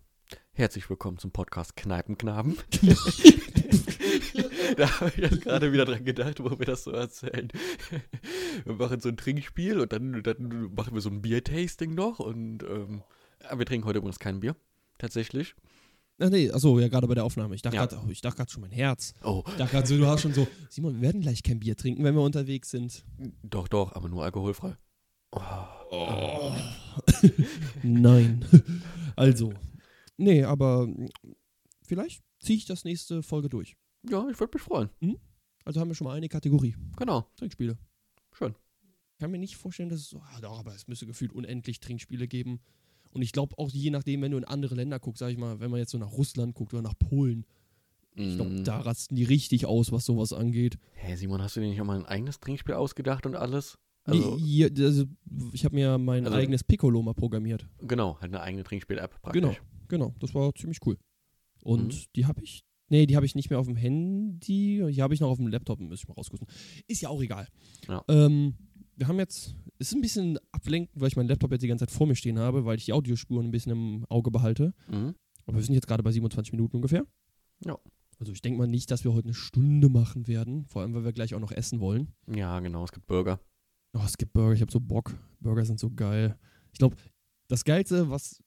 Herzlich willkommen zum Podcast Kneipenknaben. [LAUGHS] da habe ich jetzt gerade wieder dran gedacht, wo wir das so erzählen. Wir machen so ein Trinkspiel und dann, dann machen wir so ein Bier-Tasting noch und ähm, ja, wir trinken heute übrigens kein Bier. Tatsächlich. Ach nee, achso, ja, gerade bei der Aufnahme. Ich dachte Ja. gerade, oh, ich dachte gerade schon mein Herz. Oh, Ich dachte gerade so, du hast schon so, Simon, wir werden gleich kein Bier trinken, wenn wir unterwegs sind. doch, doch, aber nur alkoholfrei. Oh. [LAUGHS] Nein. Also, nee, aber vielleicht ziehe ich das nächste Folge durch. Ja, ich würde mich freuen. Also haben wir schon mal eine Kategorie. Genau. Trinkspiele. Schön. Ich kann mir nicht vorstellen, dass es so, ah, doch, aber es müsste gefühlt unendlich Trinkspiele geben. Und ich glaube auch je nachdem, wenn du in andere Länder guckst, sag ich mal, wenn man jetzt so nach Russland guckt oder nach Polen, ich glaube, da rasten die richtig aus, was sowas angeht. Hä, Simon, hast du dir nicht auch mal ein eigenes Trinkspiel ausgedacht und alles? Nee, Also, hier, also, ich habe mir mein Also- eigenes Piccolo mal programmiert. genau, halt eine eigene Trinkspiel-App praktisch. Genau, genau. Das war ziemlich cool. Und Mhm. die habe ich. Nee, die habe ich nicht mehr auf dem Handy. Die habe ich noch auf dem Laptop, müsste ich mal rausgucken. Ist ja auch egal. Ja. Ähm, wir haben jetzt. Es ist ein bisschen ablenkend, weil ich meinen Laptop jetzt die ganze Zeit vor mir stehen habe, weil ich die Audiospuren ein bisschen im Auge behalte. Mhm. Aber wir sind jetzt gerade bei 27 Minuten ungefähr. Ja. Also ich denke mal nicht, dass wir heute eine Stunde machen werden. Vor allem, weil wir gleich auch noch essen wollen. Ja, genau, es gibt Burger. Oh, es gibt Burger, ich habe so Bock. Burger sind so geil. Ich glaube, das Geilste, was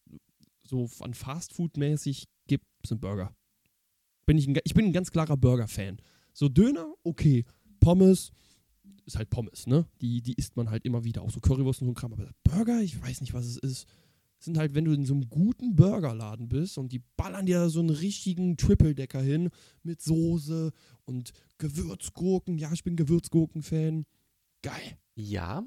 so an Fastfood-mäßig gibt, sind Burger. Bin ich, ein, ich bin ein ganz klarer Burger-Fan. So Döner, okay. Pommes, ist halt Pommes, ne? Die, die isst man halt immer wieder. Auch so Currywurst und so ein Kram. Aber Burger, ich weiß nicht, was es ist. Sind halt, wenn du in so einem guten Burgerladen bist und die ballern dir so einen richtigen Triple-Decker hin mit Soße und Gewürzgurken. Ja, ich bin Gewürzgurken-Fan. Geil. Ja,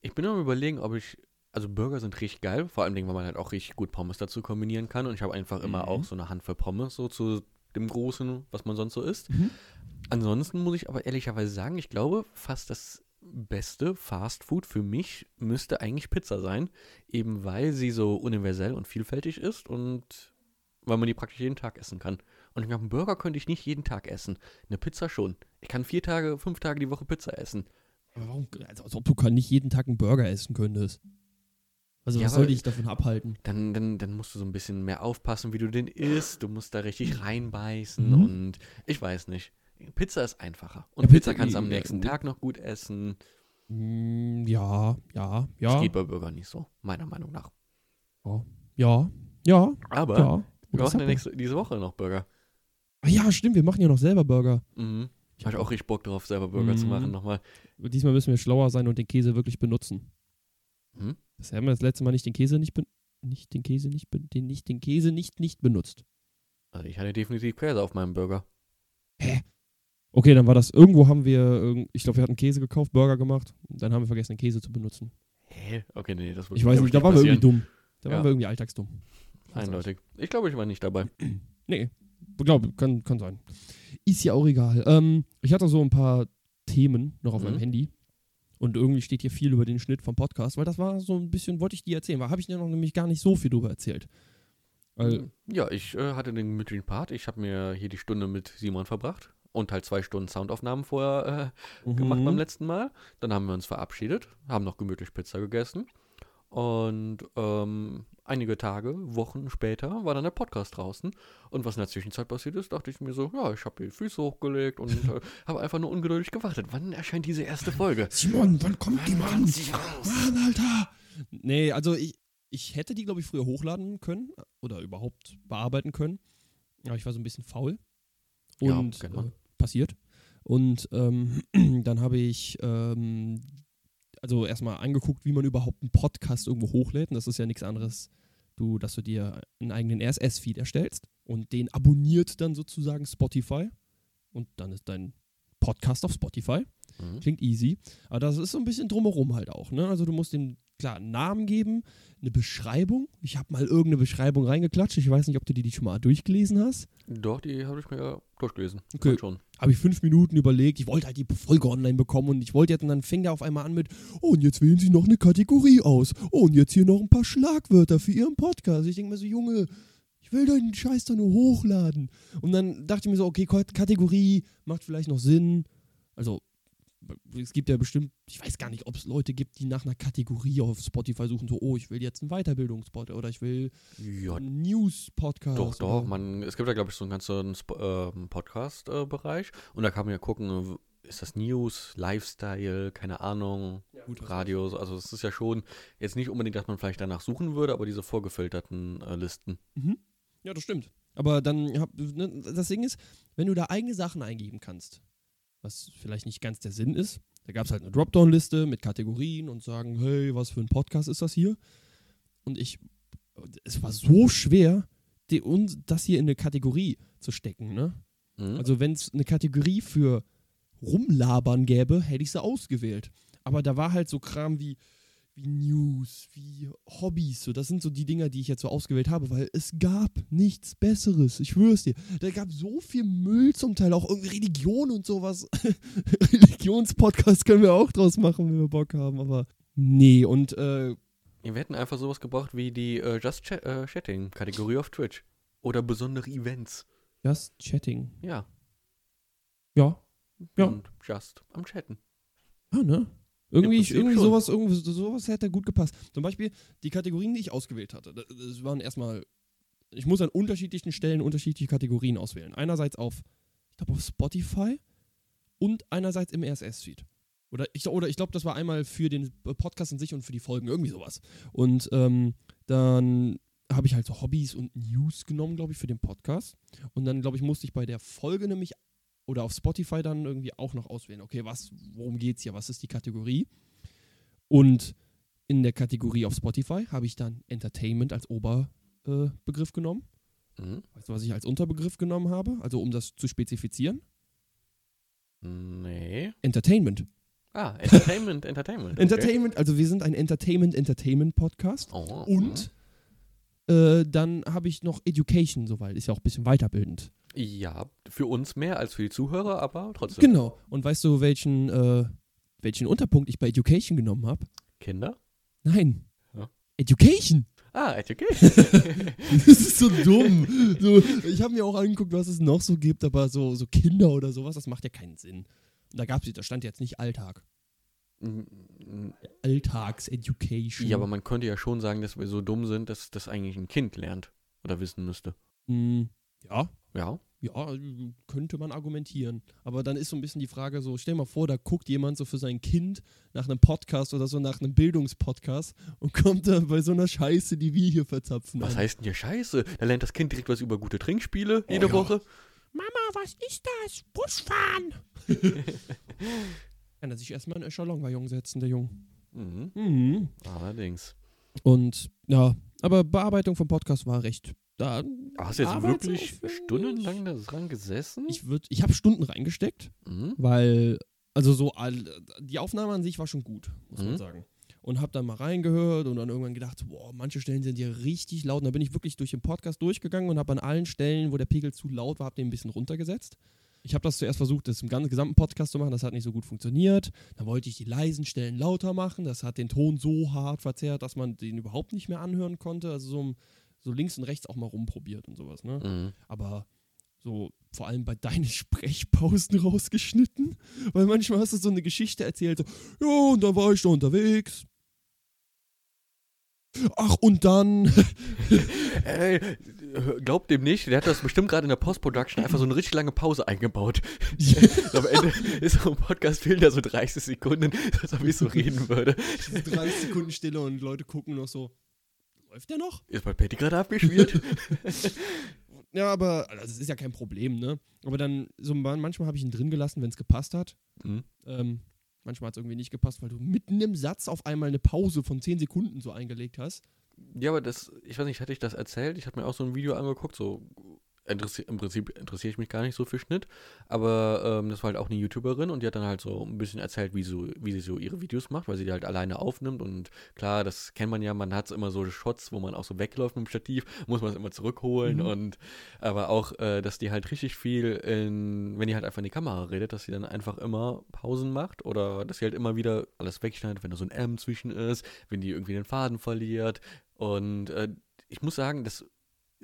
ich bin am überlegen, ob ich, also Burger sind richtig geil, vor allem, weil man halt auch richtig gut Pommes dazu kombinieren kann und ich habe einfach immer Mhm. auch so eine Handvoll Pommes so zu dem Großen, was man sonst so isst. Mhm. Ansonsten muss ich aber ehrlicherweise sagen, ich glaube, fast das beste Fastfood für mich müsste eigentlich Pizza sein, eben weil sie so universell und vielfältig ist und weil man die praktisch jeden Tag essen kann. Und ich glaube, einen Burger könnte ich nicht jeden Tag essen. Eine Pizza schon. Ich kann vier Tage, fünf Tage die Woche Pizza essen. Aber warum, also als ob du nicht jeden Tag einen Burger essen könntest. Also Ja, was soll dich davon abhalten? dann, dann, dann musst du so ein bisschen mehr aufpassen, wie du den isst. Du musst da richtig reinbeißen Mhm. und ich weiß nicht. Pizza ist einfacher. Und Ja, Pizza, Pizza- kannst du am ja, nächsten ja. Tag noch gut essen. Mm, ja, ja, Das ja. geht bei Burger nicht so, meiner Meinung nach. Ja, ja, Aber ja. wir machen ja nächste, diese Woche noch Burger. Ah, ja, stimmt, wir machen ja noch selber Burger. Mhm. Ich hatte auch richtig Bock drauf, selber Burger zu Mhm. machen nochmal. Diesmal müssen wir schlauer sein und den Käse wirklich benutzen. Hm? Das haben wir das letzte Mal nicht den Käse nicht nicht den Käse nicht den nicht den Käse nicht nicht benutzt. Also ich hatte definitiv Käse auf meinem Burger. Okay, dann war das irgendwo haben wir ich glaube, wir hatten Käse gekauft, Burger gemacht, und dann haben wir vergessen den Käse zu benutzen. Hä? Okay, nee, das wird Ich weiß nicht, da waren wir irgendwie dumm. Da Ja. waren wir irgendwie alltagsdumm. Eindeutig. Ich glaube, ich war nicht dabei. Nee, glaube, kann, kann sein. Ist ja auch egal. Ähm, ich hatte so ein paar Themen noch auf Mhm. meinem Handy. Und irgendwie steht hier viel über den Schnitt vom Podcast, weil das war so ein bisschen, wollte ich dir erzählen, weil habe ich dir noch nämlich gar nicht so viel drüber erzählt. Weil, Ja, ich äh, hatte den gemütlichen Part. Ich habe mir hier die Stunde mit Simon verbracht und halt zwei Stunden Soundaufnahmen vorher äh, gemacht Mhm. beim letzten Mal. Dann haben wir uns verabschiedet, haben noch gemütlich Pizza gegessen. Und ähm, einige Tage, Wochen später war dann der Podcast draußen. Und was in der Zwischenzeit passiert ist, dachte ich mir so, ja, ich habe die Füße hochgelegt und [LAUGHS] äh, habe einfach nur ungeduldig gewartet. Wann erscheint diese erste Folge? Simon, wann kommt die Mann? Mann, Alter! Nee, also ich, ich hätte die, glaube ich, früher hochladen können oder überhaupt bearbeiten können. Aber ich war so ein bisschen faul. Ja, Und kennt man. äh, passiert. Und ähm, [CLEARS THROAT] dann habe ich ähm, also erstmal angeguckt, wie man überhaupt einen Podcast irgendwo hochlädt. Und das ist ja nichts anderes, du, dass du dir einen eigenen RSS-Feed erstellst und den abonniert dann sozusagen Spotify. Und dann ist dein Podcast auf Spotify. Mhm. Klingt easy. Aber das ist so ein bisschen drumherum halt auch. Ne? Also du musst den klar, einen Namen geben, eine Beschreibung. Ich habe mal irgendeine Beschreibung reingeklatscht. Ich weiß nicht, ob du die, die schon mal durchgelesen hast. Doch, die habe ich mir ja durchgelesen. Okay. Schon. Habe ich fünf Minuten überlegt. Ich wollte halt die Folge online bekommen und ich wollte jetzt, und dann fing der auf einmal an mit, oh, und jetzt wählen Sie noch eine Kategorie aus. Oh, und jetzt hier noch ein paar Schlagwörter für Ihren Podcast. Ich denke mir so, Junge, ich will den Scheiß doch nur hochladen. Und dann dachte ich mir so, okay, Kat- Kategorie macht vielleicht noch Sinn. Also, es gibt ja bestimmt, ich weiß gar nicht, ob es Leute gibt, die nach einer Kategorie auf Spotify suchen, so, oh, ich will jetzt einen Weiterbildungspod oder ich will Ja, einen News-Podcast. doch, doch. oder- Man, es gibt da, glaube ich, so einen ganzen ähm, Podcast-Bereich. und da kann man ja gucken, äh, ist das News, Lifestyle, keine Ahnung, Gut, Radio. so- Also es ist ja schon jetzt nicht unbedingt, dass man vielleicht danach suchen würde, aber diese vorgefilterten äh, Listen. Mhm. Ja, das stimmt. Aber dann, hab, ne, das Ding ist, wenn du da eigene Sachen eingeben kannst, was vielleicht nicht ganz der Sinn ist, da gab es halt eine Dropdown-Liste mit Kategorien und sagen, hey, was für ein Podcast ist das hier? Und ich, es war so schwer, die, uns das hier in eine Kategorie zu stecken, ne? Mhm. Also wenn es eine Kategorie für Rumlabern gäbe, hätte ich sie ausgewählt. Aber da war halt so Kram wie, wie News, wie Hobbys. So, das sind so die Dinger, die ich jetzt so ausgewählt habe, weil es gab nichts Besseres. Ich schwör's dir. Da gab so viel Müll zum Teil, auch irgendwie Religion und sowas. [LAUGHS] Religionspodcast können wir auch draus machen, wenn wir Bock haben, aber nee. Und äh, Wir hätten einfach sowas gebraucht wie die äh, Just Chat äh, Chatting-Kategorie auf Twitch. Oder besondere Events. Just Chatting. Ja. Ja. Ja. Und Just am Chatten. Ja, ne? Irgendwie, irgendwie schon. sowas, irgendwie sowas hätte gut gepasst. Zum Beispiel die Kategorien, die ich ausgewählt hatte. Das, das waren erstmal, ich muss an unterschiedlichen Stellen unterschiedliche Kategorien auswählen. Einerseits auf, ich glaube auf Spotify und einerseits im RSS-Feed. Oder ich, oder ich glaube, das war einmal für den Podcast an sich und für die Folgen, irgendwie sowas. Und ähm, dann habe ich halt so Hobbys und News genommen, glaube ich, für den Podcast. Und dann, glaube ich, musste ich bei der Folge nämlich oder auf Spotify dann irgendwie auch noch auswählen. Okay, was, worum geht's hier? Was ist die Kategorie? Und in der Kategorie auf Spotify habe ich dann Entertainment als Oberbegriff äh, genommen. Mhm. Weißt du, was ich als Unterbegriff genommen habe? Also um das zu spezifizieren. Nee. Entertainment. Ah, Entertainment, Entertainment. [LAUGHS] okay. Entertainment, also wir sind ein Entertainment-Entertainment-Podcast. Oh, Und äh, dann habe ich noch Education, soweit. Ist ja auch ein bisschen weiterbildend. Ja, für uns mehr als für die Zuhörer, aber trotzdem. Genau. Und weißt du, welchen, äh, welchen Unterpunkt ich bei Education genommen habe? Kinder? Nein. Ja. Education. Ah, Education. [LAUGHS] Das ist so dumm. So, ich habe mir auch angeguckt, was es noch so gibt, aber so, so Kinder oder sowas, das macht ja keinen Sinn. Da gab's, da stand jetzt nicht Alltag. Alltags-Education. ja, aber man könnte ja schon sagen, dass wir so dumm sind, dass das eigentlich ein Kind lernt oder wissen müsste. Hm, ja, Ja. ja, könnte man argumentieren. Aber dann ist so ein bisschen die Frage so, stell mal vor, da guckt jemand so für sein Kind nach einem Podcast oder so, nach einem Bildungspodcast und kommt dann bei so einer Scheiße, die wir hier verzapfen. Was an. heißt denn hier Scheiße? Da lernt das Kind direkt was über gute Trinkspiele jede ja. Woche. Mama, was ist das? Busfahren. [LAUGHS] Kann er sich erstmal in einen Echelon setzen, der Junge. Mhm. Mhm. Allerdings. Und ja, aber Bearbeitung vom Podcast war recht. Da, Aber hast du jetzt wirklich stundenlang da dran gesessen? Ich, würd- ich habe Stunden reingesteckt, mhm. weil, also so, all, die Aufnahme an sich war schon gut, muss man Mhm. sagen. Und habe dann mal reingehört und dann irgendwann gedacht, boah, manche Stellen sind ja richtig laut. Und dann bin ich wirklich durch den Podcast durchgegangen und habe an allen Stellen, wo der Pegel zu laut war, habe den ein bisschen runtergesetzt. Ich habe das zuerst versucht, das im ganzen gesamten Podcast zu machen. Das hat nicht so gut funktioniert. Dann wollte ich die leisen Stellen lauter machen. Das hat den Ton so hart verzerrt, dass man den überhaupt nicht mehr anhören konnte. Also so, so links und rechts auch mal rumprobiert und sowas. Ne? Mhm. aber so vor allem bei deinen [LAUGHS] Sprechpausen rausgeschnitten, weil manchmal hast du so eine Geschichte erzählt, so, ja, und dann war ich da unterwegs. Ach, und dann, [LAUGHS] Ey, glaubt dem nicht, der hat das bestimmt gerade in der Post-Production einfach so eine richtig lange Pause eingebaut. [LAUGHS] Am Ende ist so ein Podcast, fehlen da so 30 Sekunden, als ob ich so reden würde. 30 Sekunden Stille und Leute gucken noch so, läuft der noch? Ist mein Patty gerade abgespielt? [LAUGHS] Ja, aber also, das ist ja kein Problem, ne? Aber dann, so man- manchmal habe ich ihn drin gelassen, wenn es gepasst hat. mhm. Ähm, manchmal hat es irgendwie nicht gepasst, weil du mitten im Satz auf einmal eine Pause von 10 Sekunden so eingelegt hast. Ja, aber das, ich weiß nicht, hatte ich das erzählt? Ich habe mir auch so ein Video angeguckt, so interessi im Prinzip interessiere ich mich gar nicht so für Schnitt, aber ähm, das war halt auch eine YouTuberin und die hat dann halt so ein bisschen erzählt, wie, so, wie sie so ihre Videos macht, weil sie die halt alleine aufnimmt und klar, das kennt man ja, man hat immer so Shots, wo man auch so wegläuft mit dem Stativ, [LAUGHS] muss man es immer zurückholen Mhm. und aber auch, äh, dass die halt richtig viel in, wenn die halt einfach in die Kamera redet, dass sie dann einfach immer Pausen macht oder dass sie halt immer wieder alles wegschneidet, wenn da so ein M zwischen ist, wenn die irgendwie den Faden verliert und äh, ich muss sagen, das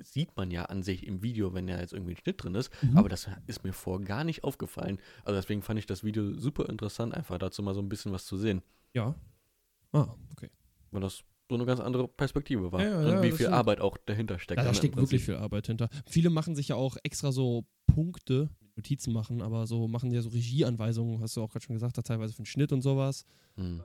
sieht man ja an sich im Video, wenn ja jetzt irgendwie ein Schnitt drin ist, Mhm. aber das ist mir vor gar nicht aufgefallen. Also deswegen fand ich das Video super interessant, einfach dazu mal so ein bisschen was zu sehen, Ja. Ah, okay. weil das so eine ganz andere Perspektive war Ja, ja, und wie viel. Arbeit auch dahinter steckt. Ja, da steckt wirklich viel Arbeit hinter. Viele machen sich ja auch extra so Punkte, Notizen machen, aber so machen ja so Regieanweisungen, hast du auch gerade schon gesagt, da teilweise für den Schnitt und sowas. Hm.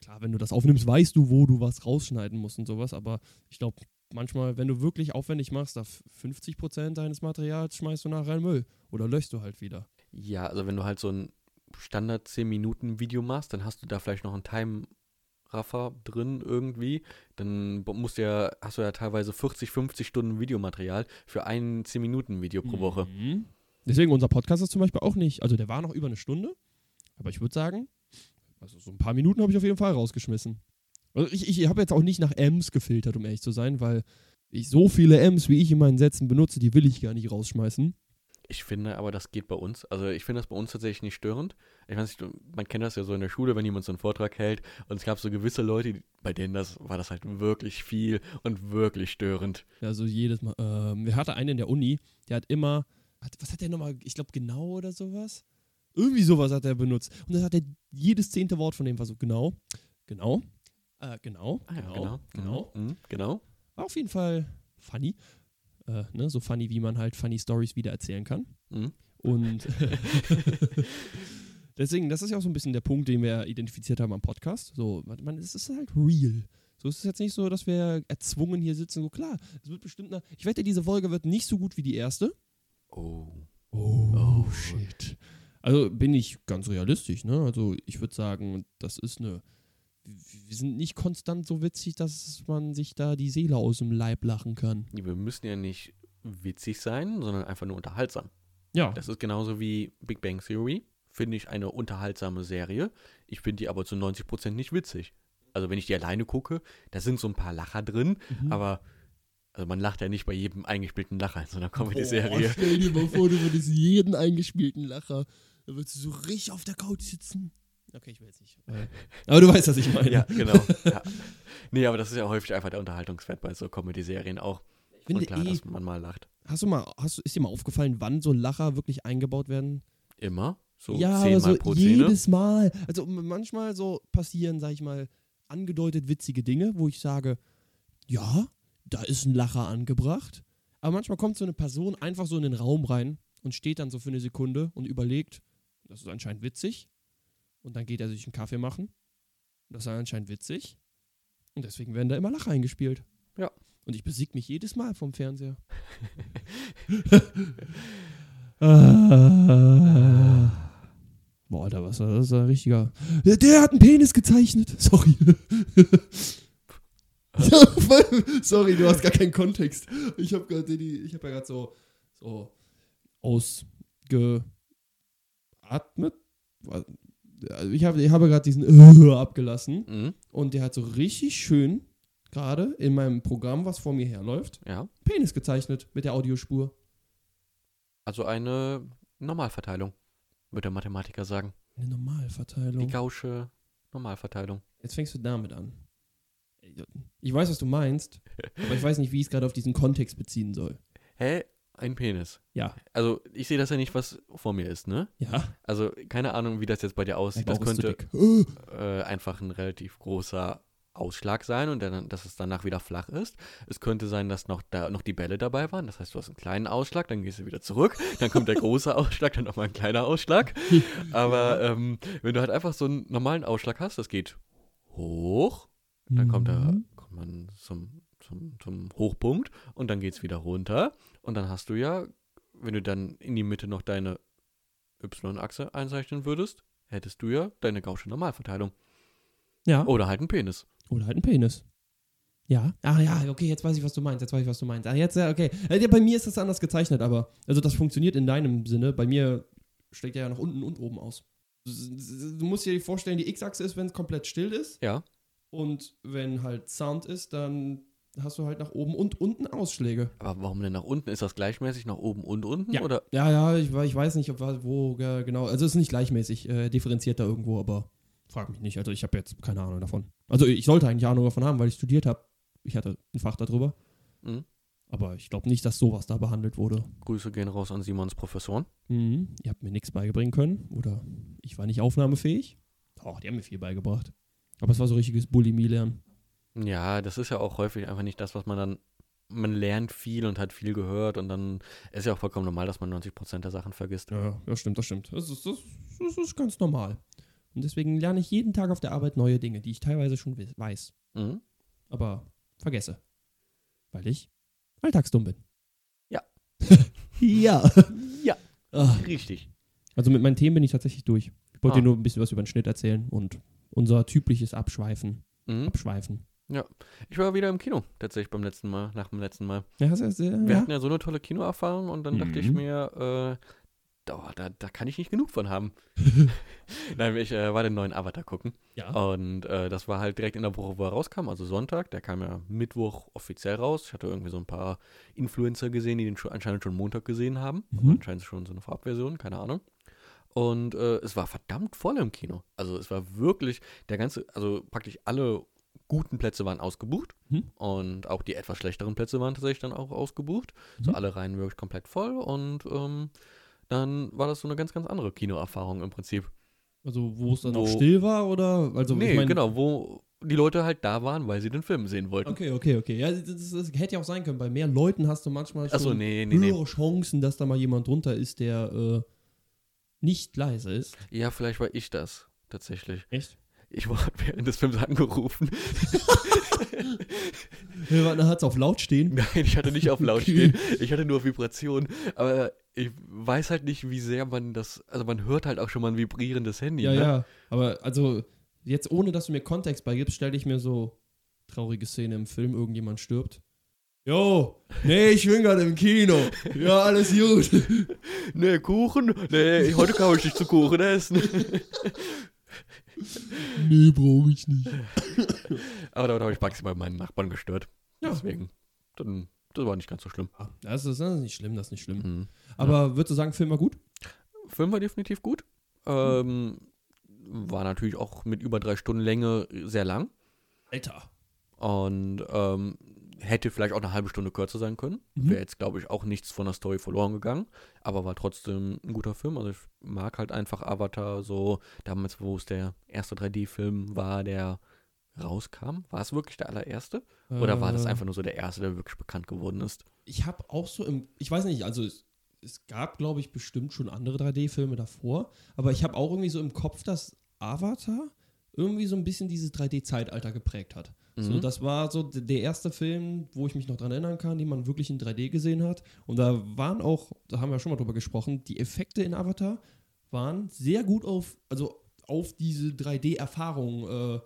Klar, wenn du das aufnimmst, weißt du, wo du was rausschneiden musst und sowas, aber ich glaube, manchmal, wenn du wirklich aufwendig machst, da 50% deines Materials schmeißt du nachher in Müll oder löschst du halt wieder. Ja, also wenn du halt so ein Standard 10 Minuten Video machst, dann hast du da vielleicht noch einen Time-Raffer drin irgendwie. Dann musst du ja, hast du ja teilweise 40, 50 Stunden Videomaterial für ein 10 Minuten Video pro Woche. Mhm. Deswegen unser Podcast ist zum Beispiel auch nicht, also der war noch über eine Stunde, aber ich würde sagen, also so ein paar Minuten habe ich auf jeden Fall rausgeschmissen. Also ich, ich habe jetzt auch nicht nach M's gefiltert, um ehrlich zu sein, weil ich so viele M's, wie ich in meinen Sätzen benutze, die will ich gar nicht rausschmeißen. Ich finde aber, das geht bei uns. Also ich finde das bei uns tatsächlich nicht störend. Ich weiß nicht, man kennt das ja so in der Schule, wenn jemand so einen Vortrag hält und es gab so gewisse Leute, bei denen das war das halt wirklich viel und wirklich störend. Also jedes Mal. Ähm, wir hatten einen in der Uni, der hat immer, hat, was hat der nochmal, ich glaube genau oder sowas? Irgendwie sowas hat er benutzt. Und dann hat er jedes zehnte Wort von dem war so genau, genau, äh, genau, Ah ja, genau, genau. Mhm, mhm, genau. War auf jeden Fall funny. Äh, ne? So funny, wie man halt funny Stories wieder erzählen kann. Mhm. Und [LAUGHS] deswegen, das ist ja auch so ein bisschen der Punkt, den wir identifiziert haben am Podcast. So, man, es ist halt real. So ist es jetzt nicht so, dass wir erzwungen hier sitzen. So klar, es wird bestimmt eine. Ich wette, diese Folge wird nicht so gut wie die erste. Oh. Oh, shit. Also bin ich ganz realistisch, ne? Also ich würde sagen, das ist eine. Wir sind nicht konstant so witzig, dass man sich da die Seele aus dem Leib lachen kann. Wir müssen ja nicht witzig sein, sondern einfach nur unterhaltsam. Ja. Das ist genauso wie Big Bang Theory. Finde ich eine unterhaltsame Serie. Ich finde die aber zu 90% nicht witzig. Also wenn ich die alleine gucke, da sind so ein paar Lacher drin, Mhm. aber also man lacht ja nicht bei jedem eingespielten Lacher in so einer Comedy-Serie. stell dir mal vor, du würdest jeden eingespielten Lacher, da würdest du so richtig auf der Couch sitzen. Okay, ich will jetzt nicht. äh, Aber du weißt, was ich meine. Ja, genau. [LAUGHS] ja. Nee, aber das ist ja häufig einfach der Unterhaltungswert bei so Comedy-Serien auch. Ich finde Und klar, eh, dass man mal lacht. hast du mal, hast, ist dir mal aufgefallen, wann so Lacher wirklich eingebaut werden? Immer. So ja, zehnmal so pro Szene. jedes Mal. Also manchmal so passieren, sag ich mal, angedeutet witzige Dinge, wo ich sage, ja, da ist ein Lacher angebracht. Aber manchmal kommt so eine Person einfach so in den Raum rein und steht dann so für eine Sekunde und überlegt, das ist anscheinend witzig. Und dann geht er sich einen Kaffee machen. Das ist anscheinend witzig. Und deswegen werden da immer Lacher eingespielt. Ja. Und ich besieg mich jedes Mal vom Fernseher. Ah. [LAUGHS] [LAUGHS] Boah, da was, das ist ein richtiger. Der, der hat einen Penis gezeichnet. [LAUGHS] Sorry. Sorry, du hast gar keinen Kontext. Ich habe gerade die, ich habe ja gerade so, so ausgeatmet. Also ich habe ich habe gerade diesen [LAUGHS] abgelassen Mhm. und der hat so richtig schön gerade in meinem Programm, was vor mir herläuft, Ja. Penis gezeichnet mit der Audiospur. Also eine Normalverteilung, würde der Mathematiker sagen. Eine Die Normalverteilung. gausche Normalverteilung. Jetzt fängst du damit an. Ich weiß, was du meinst, aber ich weiß nicht, wie ich es gerade auf diesen Kontext beziehen soll. Hä? Ein Penis. Ja. Also ich sehe das ja nicht, was vor mir ist, ne? Ja. Also keine Ahnung, wie das jetzt bei dir aussieht. Das könnte [GASPS] äh, einfach ein relativ großer Ausschlag sein und dann, dass es danach wieder flach ist. Es könnte sein, dass noch da noch die Bälle dabei waren. Das heißt, du hast einen kleinen Ausschlag, dann gehst du wieder zurück, dann kommt der große [LAUGHS] Ausschlag, dann nochmal ein kleiner Ausschlag. [LAUGHS] Aber ähm, wenn du halt einfach so einen normalen Ausschlag hast, das geht hoch, dann kommt, er, Mhm. kommt man zum, zum, zum Hochpunkt und dann geht es wieder runter. Und dann hast du ja, wenn du dann in die Mitte noch deine Y-Achse einzeichnen würdest, hättest du ja deine gausche Normalverteilung. Ja. Oder halt einen Penis. Oder halt ein Penis. Ja. Ah ja, okay, jetzt weiß ich, was du meinst. Jetzt weiß ich, was du meinst. Ah, jetzt, ja, okay. Äh, ja, bei mir ist das anders gezeichnet, aber. Also das funktioniert in deinem Sinne. Bei mir steckt er ja nach unten und oben aus. Du musst dir vorstellen, die X-Achse ist, wenn es komplett still ist. Ja. Und wenn halt Sound ist, dann hast du halt nach oben und unten Ausschläge. Aber warum denn nach unten? Ist das gleichmäßig nach oben und unten? Ja, Oder? ja, ja ich, ich weiß nicht, ob, wo genau. Also es ist nicht gleichmäßig, äh, differenziert da irgendwo, aber frag mich nicht. Also ich habe jetzt keine Ahnung davon. Also ich sollte eigentlich Ahnung davon haben, weil ich studiert habe. Ich hatte ein Fach darüber. Mhm. Aber ich glaube nicht, dass sowas da behandelt wurde. Grüße gehen raus an Simons Professoren. Mhm. Ihr habt mir nichts beibringen können oder ich war nicht aufnahmefähig. Oh, die haben mir viel beigebracht. Aber es war so richtiges Bulimie-Lernen. Ja, das ist ja auch häufig einfach nicht das, was man dann. Man lernt viel und hat viel gehört und dann ist ja auch vollkommen normal, dass man 90% der Sachen vergisst. Ja, das stimmt, das stimmt. Das ist, das, das ist ganz normal. Und deswegen lerne ich jeden Tag auf der Arbeit neue Dinge, die ich teilweise schon we- weiß, Mhm. aber vergesse. Weil ich alltagsdumm bin. Ja. [LAUGHS] ja. Ja. Ah, Richtig. Also mit meinen Themen bin ich tatsächlich durch. Ich wollte Ah. dir nur ein bisschen was über den Schnitt erzählen und unser typisches Abschweifen. Mhm. Abschweifen. Ich war wieder im Kino, tatsächlich beim letzten Mal, nach dem letzten Mal. Ja, das, äh, Wir ja? hatten ja so eine tolle Kinoerfahrung und dann dachte ich Mhm. mir, äh, da, da, da kann ich nicht genug von haben. [LAUGHS] Nein, ich äh, war den neuen Avatar gucken. ja. Und äh, das war halt direkt in der Woche, wo er rauskam, also Sonntag. Der kam ja Mittwoch offiziell raus. Ich hatte irgendwie so ein paar Influencer gesehen, die den schon, anscheinend schon Montag gesehen haben. Mhm. Anscheinend schon so eine Vorabversion, keine Ahnung. Und äh, es war verdammt voll im Kino. Also es war wirklich, der ganze, also praktisch alle guten Plätze waren ausgebucht. Mhm. Und auch die etwas schlechteren Plätze waren tatsächlich dann auch ausgebucht. So Mhm. alle Reihen wirklich komplett voll. Und ähm, dann war das so eine ganz, ganz andere Kinoerfahrung im Prinzip. Also wo es dann auch Wo- still war oder? Also nee, ich mein, genau, wo die Leute halt da waren, weil sie den Film sehen wollten. Okay, okay, okay. Ja, das, das, das hätte ja auch sein können. Bei mehr Leuten hast du manchmal schon Achso, nee, nee, nee. Chancen, dass da mal jemand drunter ist, der äh, nicht leise ist. Ja, vielleicht war ich das tatsächlich. Echt? Ich wurde während des Films angerufen. Da hat es auf laut stehen. Nein, ich hatte nicht auf laut Okay. stehen. Ich hatte nur Vibration. Aber ich weiß halt nicht, wie sehr man das. Also man hört halt auch schon mal ein vibrierendes Handy. Ja, ne? ja. Aber also, jetzt ohne dass du mir Kontext beigibst, stelle ich mir so traurige Szene im Film, irgendjemand stirbt. Jo, nee, ich bin gerade im Kino. Ja, alles gut. [LAUGHS] Nee, Kuchen? Nee, heute kann ich nicht zu Kuchen essen. [LAUGHS] [LAUGHS] nee, brauche ich nicht. [LAUGHS] Aber damit habe ich maximal meinen Nachbarn gestört. Ja. Deswegen. Dann, das war nicht ganz so schlimm. Das ist, das ist nicht schlimm, das ist nicht schlimm. Mhm. Aber würdest du sagen, Film war gut? Film war definitiv gut. Ähm, war natürlich auch mit über drei Stunden Länge sehr lang. Alter. Und ähm, hätte vielleicht auch eine halbe Stunde kürzer sein können. Mhm. Wäre jetzt, glaube ich, auch nichts von der Story verloren gegangen. Aber war trotzdem ein guter Film. Also ich mag halt einfach Avatar so. Damals, wo es der erste 3D-Film war, der rauskam. War es wirklich der allererste? Oder war das Äh, einfach nur so der erste, der wirklich bekannt geworden ist? Ich habe auch so im, ich weiß nicht, also es, es gab, glaube ich, bestimmt schon andere 3D-Filme davor, aber ich habe auch irgendwie so im Kopf, dass Avatar irgendwie so ein bisschen dieses 3D-Zeitalter geprägt hat. So, Mhm. das war so der erste Film, wo ich mich noch dran erinnern kann, den man wirklich in 3D gesehen hat. Und da waren auch, da haben wir schon mal drüber gesprochen, die Effekte in Avatar waren sehr gut auf, also auf diese 3D-Erfahrung äh,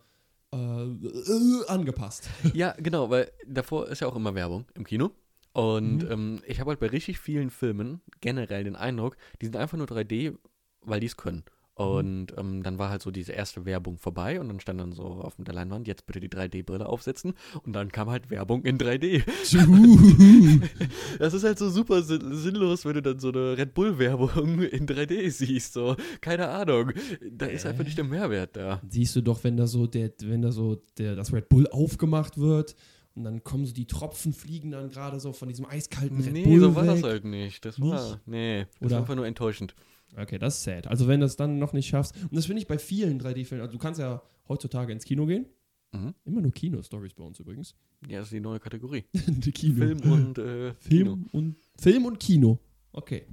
äh, äh, angepasst. [LAUGHS] Ja, genau, weil davor ist ja auch immer Werbung im Kino. Und Mhm. ähm, ich habe halt bei richtig vielen Filmen generell den Eindruck, die sind einfach nur 3D, weil die es können. Und ähm, dann war halt so diese erste Werbung vorbei und dann stand dann so auf der Leinwand, jetzt bitte die 3D-Brille aufsetzen. Und dann kam halt Werbung in 3D. [LAUGHS] Das ist halt so super sinn sinnlos, wenn du dann so eine Red Bull-Werbung in 3D siehst. So, keine Ahnung. Da ist einfach nicht der Mehrwert da. Siehst du doch, wenn da so der, wenn da so der, das Red Bull aufgemacht wird und dann kommen so die Tropfen fliegen dann gerade so von diesem eiskalten Red Nee, Bull so war weg. das halt nicht. Das war, nee, das Oder- war einfach nur enttäuschend. Okay, das ist sad. Also wenn du es dann noch nicht schaffst. Und das finde ich bei vielen 3D-Filmen. Also du kannst ja heutzutage ins Kino gehen. Mhm. Immer nur Kino-Stories bei uns übrigens. Ja, das ist die neue Kategorie. [LAUGHS] Die Kino. Film und äh, Kino. Film und Film und Kino. Okay.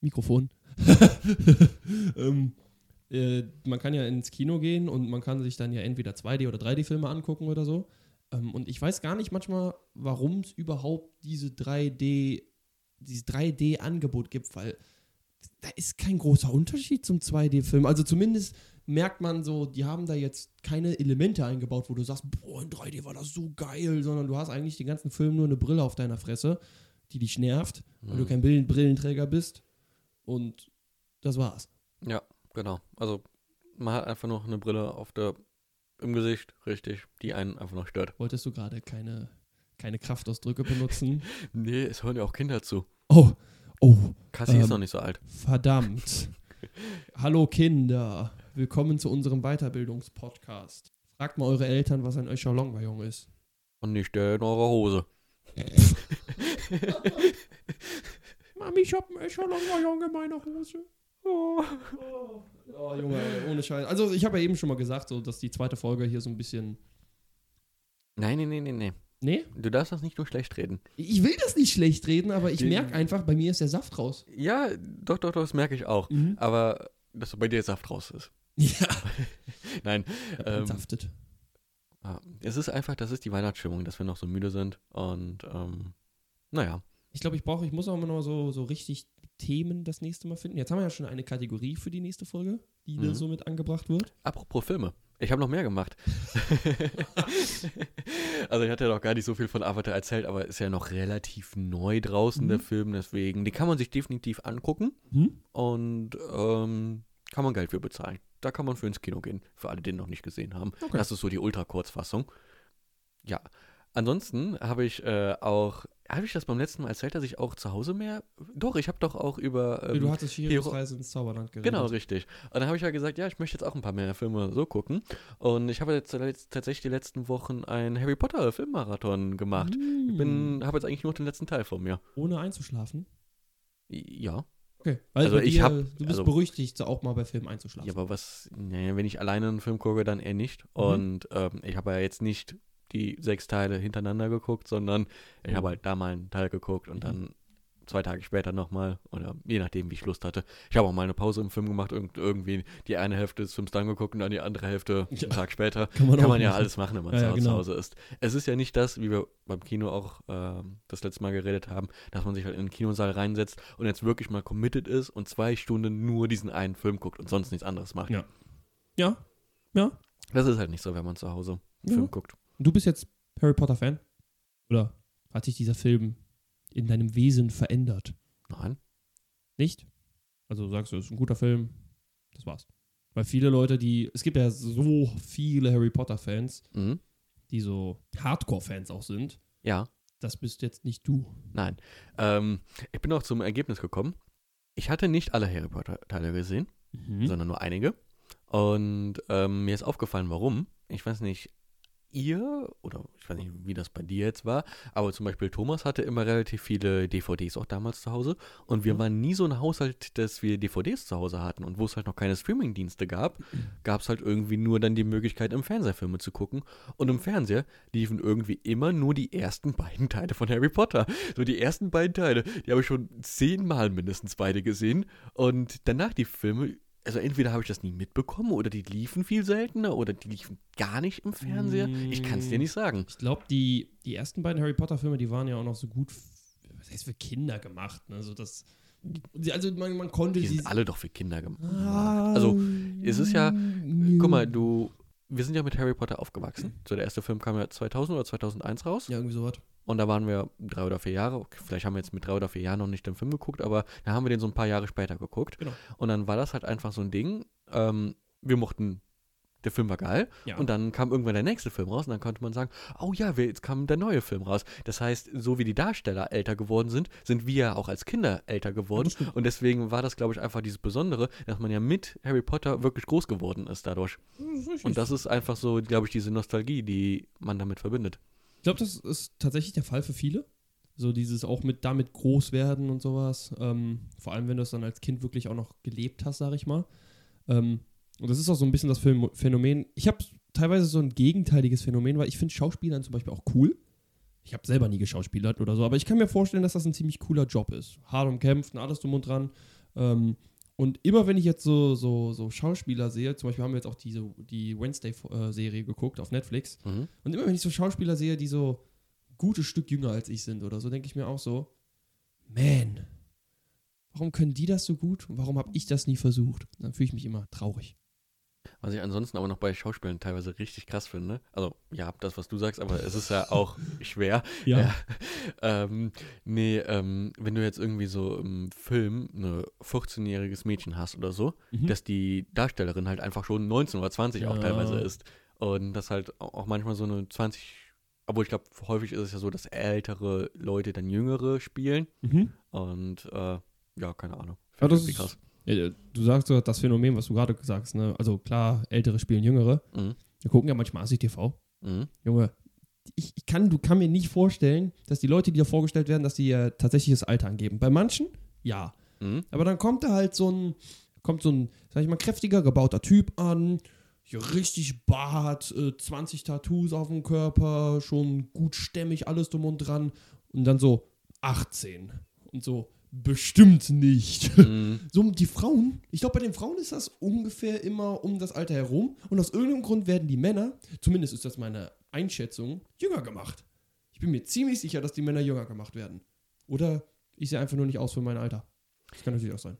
Mikrofon. [LAUGHS] ähm, äh, man kann ja ins Kino gehen und man kann sich dann ja entweder 2D oder 3D-Filme angucken oder so. Ähm, und ich weiß gar nicht manchmal, warum es überhaupt diese 3D, dieses 3D-Angebot gibt, weil da ist kein großer Unterschied zum 2D-Film. Also zumindest merkt man so, die haben da jetzt keine Elemente eingebaut, wo du sagst, boah, in 3D war das so geil, sondern du hast eigentlich den ganzen Film nur eine Brille auf deiner Fresse, die dich nervt, weil du Mhm. kein Brillen- Brillenträger bist. Und das war's. Ja, genau. Also man hat einfach noch eine Brille auf der im Gesicht, richtig, die einen einfach noch stört. Wolltest du gerade keine, keine Kraftausdrücke benutzen? [LAUGHS] Nee, es hören ja auch Kinder zu. Oh, oh, Cassie ist Ähm, noch nicht so alt. verdammt. [LAUGHS] Hallo Kinder, willkommen zu unserem Weiterbildungspodcast. Fragt mal eure Eltern, was ein Echelon-Ballon ist. Und nicht der in eurer Hose. [LAUGHS] Mami, ich hab einen Echelon-Ballon in meiner Hose. Oh. oh, Junge, ey, ohne Scheiß. Also ich habe ja eben schon mal gesagt, so, dass die zweite Folge hier so ein bisschen... Nein, nee, nee, nee, nee. Nee, Du darfst das nicht nur schlecht reden. ich will das nicht schlecht reden, aber ich merke einfach, bei mir ist der Saft raus. Ja, doch, doch, doch, das merke ich auch. Aber dass bei dir Saft raus ist. [LAUGHS] Ja, [LAUGHS] Nein, ähm, saftet. ah, es ist einfach, das ist die Weihnachtsstimmung, dass wir noch so müde sind. Und ähm, naja. Ich glaube, ich brauche, ich muss auch immer noch so, so richtig Themen das nächste Mal finden. Jetzt haben wir ja schon eine Kategorie für die nächste Folge, die Mhm. da so mit angebracht wird. Apropos Filme. Ich habe noch mehr gemacht. [LAUGHS] also ich hatte ja noch gar nicht so viel von Avatar erzählt, aber ist ja noch relativ neu draußen, Mhm. der Film. Deswegen, die kann man sich definitiv angucken Hm? und ähm, kann man Geld für bezahlen. Da kann man für ins Kino gehen, für alle, die ihn noch nicht gesehen haben. Okay. Das ist so die Ultra-Kurzfassung. Ja. Ansonsten habe ich äh, auch, habe ich das beim letzten Mal erzählt, dass ich auch zu Hause mehr, doch, ich habe doch auch über ähm, du hattest Hero- Reise ins Zauberland geredet. Genau, richtig. Und dann habe ich ja gesagt, ja, ich möchte jetzt auch ein paar mehr Filme so gucken. Und ich habe jetzt tatsächlich die letzten Wochen einen Harry Potter Filmmarathon gemacht. Hm. Ich bin, habe jetzt eigentlich nur den letzten Teil vor mir. Ohne einzuschlafen. Ja. Okay. Weil Also bei ich dir, hab- du bist also- berüchtigt, auch mal bei Filmen einzuschlafen. Ja, aber was, naja, wenn ich alleine einen Film gucke, dann eher nicht. Mhm. Und ähm, ich habe ja jetzt nicht die sechs Teile hintereinander geguckt, sondern ich Mhm. habe halt da mal einen Teil geguckt und Mhm. dann zwei Tage später nochmal oder je nachdem, wie ich Lust hatte. Ich habe auch mal eine Pause im Film gemacht und irgendwie die eine Hälfte des Films dann geguckt und dann die andere Hälfte Ja. einen Tag später. Kann man, Kann man ja machen. alles machen, wenn man Ja, zu ja, Hause- genau. Hause ist. Es ist ja nicht das, wie wir beim Kino auch ähm, das letzte Mal geredet haben, dass man sich halt in den Kinosaal reinsetzt und jetzt wirklich mal committed ist und zwei Stunden nur diesen einen Film guckt und sonst nichts anderes macht. Ja. Ja. Ja. Das ist halt nicht so, wenn man zu Hause einen. Film guckt. Du bist jetzt Harry Potter-Fan? Oder hat sich dieser Film in deinem Wesen verändert? Nein. Nicht? Also sagst du, es ist ein guter Film, das war's. Weil viele Leute, die, es gibt ja so viele Harry Potter-Fans, Mhm. die so Hardcore-Fans auch sind. Ja, Das bist jetzt nicht du. nein. Ähm, ich bin auch zum Ergebnis gekommen. Ich hatte nicht alle Harry Potter-Teile gesehen, Mhm. sondern nur einige. Und ähm, mir ist aufgefallen, warum. Ich weiß nicht, ihr oder ich weiß nicht, wie das bei dir jetzt war, aber zum Beispiel Thomas hatte immer relativ viele DVDs auch damals zu Hause. Und wir Mhm. waren nie so ein Haushalt, dass wir DVDs zu Hause hatten. Und wo es halt noch keine Streaming-Dienste gab, gab es halt irgendwie nur dann die Möglichkeit, im Fernseher Filme zu gucken. Und im Fernseher liefen irgendwie immer nur die ersten beiden Teile von Harry Potter. So die ersten beiden Teile, die habe ich schon zehnmal mindestens beide gesehen. Und danach die Filme, also entweder habe ich das nie mitbekommen oder die liefen viel seltener oder die liefen gar nicht im Fernseher. Ich kann es dir nicht sagen. Ich glaube, die, die ersten beiden Harry Potter-Filme, die waren ja auch noch so gut, was heißt für Kinder gemacht. Ne? Also, das, die- also man, man konnte Die sie. sind alle doch für Kinder gemacht. Ah, Also, es ist ja- mm, Guck mal, du, wir sind ja mit Harry Potter aufgewachsen. So der erste Film kam ja 2000 oder 2001 raus. Ja, irgendwie sowas. Und da waren wir drei oder vier Jahre. Vielleicht haben wir jetzt mit drei oder vier Jahren noch nicht den Film geguckt, aber da haben wir den so ein paar Jahre später geguckt. Genau. Und dann war das halt einfach so ein Ding. Ähm, wir mochten, der Film war geil. Ja. Und dann kam irgendwann der nächste Film raus und dann konnte man sagen, oh ja, jetzt kam der neue Film raus. Das heißt, so wie die Darsteller älter geworden sind, sind wir ja auch als Kinder älter geworden. und deswegen war das, glaube ich, einfach dieses Besondere, dass man ja mit Harry Potter wirklich groß geworden ist dadurch. Und das ist einfach so, glaube ich, diese Nostalgie, die man damit verbindet. Ich glaube, das ist tatsächlich der Fall für viele. So dieses auch mit damit groß werden und sowas. Ähm, vor allem, wenn du es dann als Kind wirklich auch noch gelebt hast, sag ich mal. Ähm, und das ist auch so ein bisschen das Phänom- Phänomen. Ich habe teilweise so ein gegenteiliges Phänomen, weil ich finde Schauspielern zum Beispiel auch cool. Ich habe selber nie geschauspielert oder so, aber ich kann mir vorstellen, dass das ein ziemlich cooler Job ist. Hart umkämpft alles drum und dran. Ähm, und immer wenn ich jetzt so, so, so Schauspieler sehe, zum Beispiel haben wir jetzt auch diese, die Wednesday-Serie geguckt auf Netflix, Mhm. und immer wenn ich so Schauspieler sehe, die so ein gutes Stück jünger als ich sind oder so, denke ich mir auch so, man, warum können die das so gut und warum habe ich das nie versucht? Dann fühle ich mich immer traurig. Was ich ansonsten aber noch bei Schauspielern teilweise richtig krass finde. Also, ja, das, was du sagst, aber es ist ja auch [LAUGHS] schwer. Ja. [LAUGHS] ähm, nee, ähm, wenn du jetzt irgendwie so im Film ein 14-jähriges Mädchen hast oder so, mhm. dass die Darstellerin halt einfach schon 19 oder 20 ja. auch teilweise ist. Und das halt auch manchmal so eine 20, obwohl ich glaube, häufig ist es ja so, dass ältere Leute dann jüngere spielen. Mhm. Und äh, ja, keine Ahnung. Ja, das ist krass. Ja, du sagst so das Phänomen, was du gerade gesagt hast, ne? Also klar, ältere spielen jüngere. Mhm. Wir gucken ja manchmal ASI TV. Mhm. Junge, ich, ich, kann, du kann mir nicht vorstellen, dass die Leute, die da vorgestellt werden, dass die ihr tatsächliches Alter angeben. Bei manchen, ja. Mhm. Aber dann kommt da halt so ein, kommt so ein, sag ich mal, kräftiger, gebauter Typ an, richtig Bart, äh, 20 Tattoos auf dem Körper, schon gut stämmig, alles drum und dran. Und dann so 18. Und so, Bestimmt nicht. [LAUGHS] Mhm. So, die Frauen, ich glaube, bei den Frauen ist das ungefähr immer um das Alter herum. Und aus irgendeinem Grund werden die Männer, zumindest ist das meine Einschätzung, jünger gemacht. Ich bin mir ziemlich sicher, dass die Männer jünger gemacht werden. Oder ich sehe einfach nur nicht aus für mein Alter. Das kann natürlich auch sein.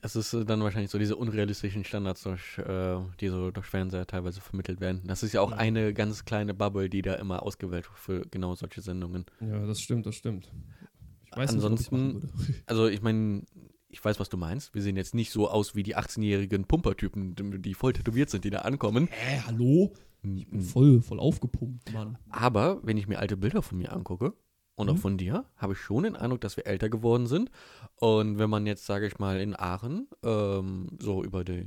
Das ist äh, dann wahrscheinlich so diese unrealistischen Standards, durch, äh, die so durch Fernseher teilweise vermittelt werden. Das ist ja auch ja. eine ganz kleine Bubble, die da immer ausgewählt wird für genau solche Sendungen. Ja, das stimmt, das stimmt. Ich weiß Ansonsten, nicht, [LAUGHS] also ich meine, ich weiß, was du meinst. Wir sehen jetzt nicht so aus wie die 18-jährigen Pumpertypen, die voll tätowiert sind, die da ankommen. Hä, hallo? Ich bin voll, voll aufgepumpt, Mann. Aber wenn ich mir alte Bilder von mir angucke und mhm. auch von dir, habe ich schon den Eindruck, dass wir älter geworden sind. Und wenn man jetzt, sage ich mal, in Aachen ähm, so über die,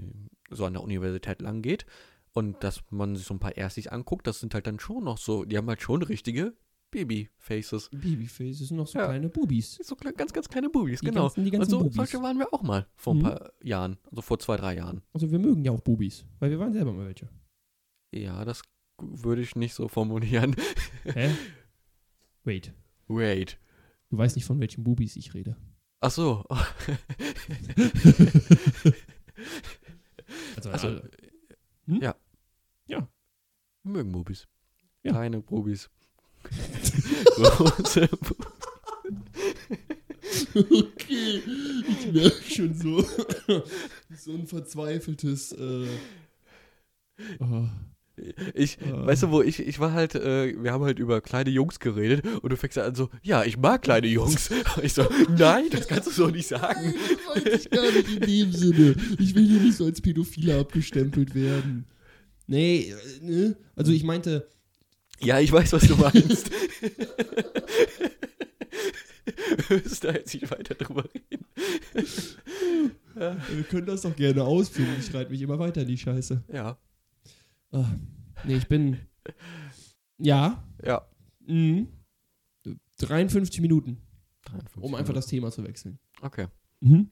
so an der Universität lang geht und dass man sich so ein paar Erstis anguckt, das sind halt dann schon noch so, die haben halt schon richtige Babyfaces. Babyfaces sind noch so ja. kleine Bubis. So ganz, ganz kleine Bubis, die genau. Ganzen, die ganzen Und so, solche waren wir auch mal vor ein mhm. paar Jahren, also vor zwei, drei Jahren. Also wir mögen ja auch Bubis, weil wir waren selber mal welche. Ja, das würde ich nicht so formulieren. [LAUGHS] Hä? Wait. Wait. Du weißt nicht, von welchen Bubis ich rede. Ach so. [LAUGHS] also, also hm? ja. Ja. Wir mögen Bubis. Ja. Kleine Bubis. [LAUGHS] Große Okay, ich merke schon so, so ein verzweifeltes. Äh, oh. Ich, oh. weißt du, wo ich, ich war halt, äh, wir haben halt über kleine Jungs geredet und du fängst an so, ja, ich mag kleine Jungs. [LAUGHS] ich so, nein, das kannst du so nicht sagen. [LAUGHS] Das wollte ich gar nicht in dem Sinne. Ich will hier nicht so als Pädophile abgestempelt werden. Nee, äh, ne? Also ich meinte, ja, ich weiß, was du meinst. [LAUGHS] Wir müssen da jetzt nicht weiter drüber reden. ja. Wir können das doch gerne ausführen. Ich reite mich immer weiter in die Scheiße. Ja. Oh, nee, ich bin. Ja. Ja. Mhm. 53 Minuten. 53 um einfach das Thema zu wechseln. Okay. Mhm.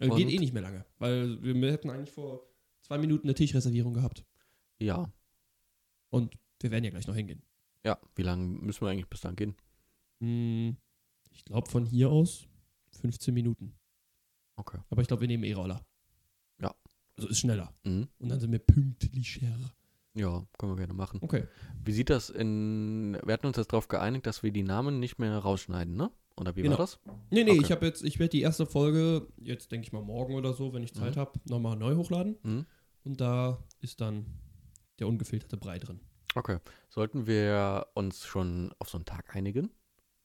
Also geht eh nicht mehr lange, weil wir hätten eigentlich vor zwei Minuten eine Tischreservierung gehabt. Ja. Und wir werden ja gleich noch hingehen. Ja, wie lange müssen wir eigentlich bis dann gehen? Hm, ich glaube von hier aus 15 Minuten. Okay. Aber ich glaube, wir nehmen E-Roller. Ja. Also ist schneller. Mhm. Und dann sind wir pünktlicher. Ja, können wir gerne machen. Okay. Wie sieht das in. Wir hatten uns jetzt darauf geeinigt, dass wir die Namen nicht mehr rausschneiden, ne? Oder wie genau. war das? Nee, nee, okay. ich habe jetzt, ich werde die erste Folge, jetzt denke ich mal morgen oder so, wenn ich Zeit mhm. habe, nochmal neu hochladen. Mhm. Und da ist dann der ungefilterte Brei drin. Okay. Sollten wir uns schon auf so einen Tag einigen?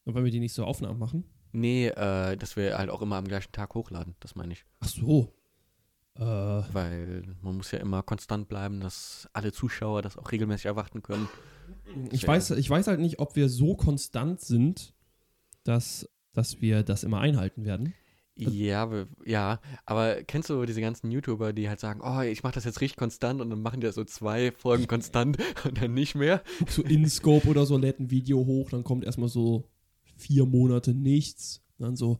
Und weil wir die nicht so Aufnahmen machen? Nee, äh, dass wir halt auch immer am gleichen Tag hochladen, das meine ich. Ach so. Äh. Weil man muss ja immer konstant bleiben, dass alle Zuschauer das auch regelmäßig erwarten können. Ich weiß, ich weiß halt nicht, ob wir so konstant sind, dass, dass wir das immer einhalten werden. Ja, ja, aber kennst du diese ganzen YouTuber, die halt sagen, oh, ich mache das jetzt richtig konstant und dann machen die so zwei Folgen konstant [LAUGHS] und dann nicht mehr? So InScope oder so lädt ein Video hoch, dann kommt erstmal so vier Monate nichts, dann so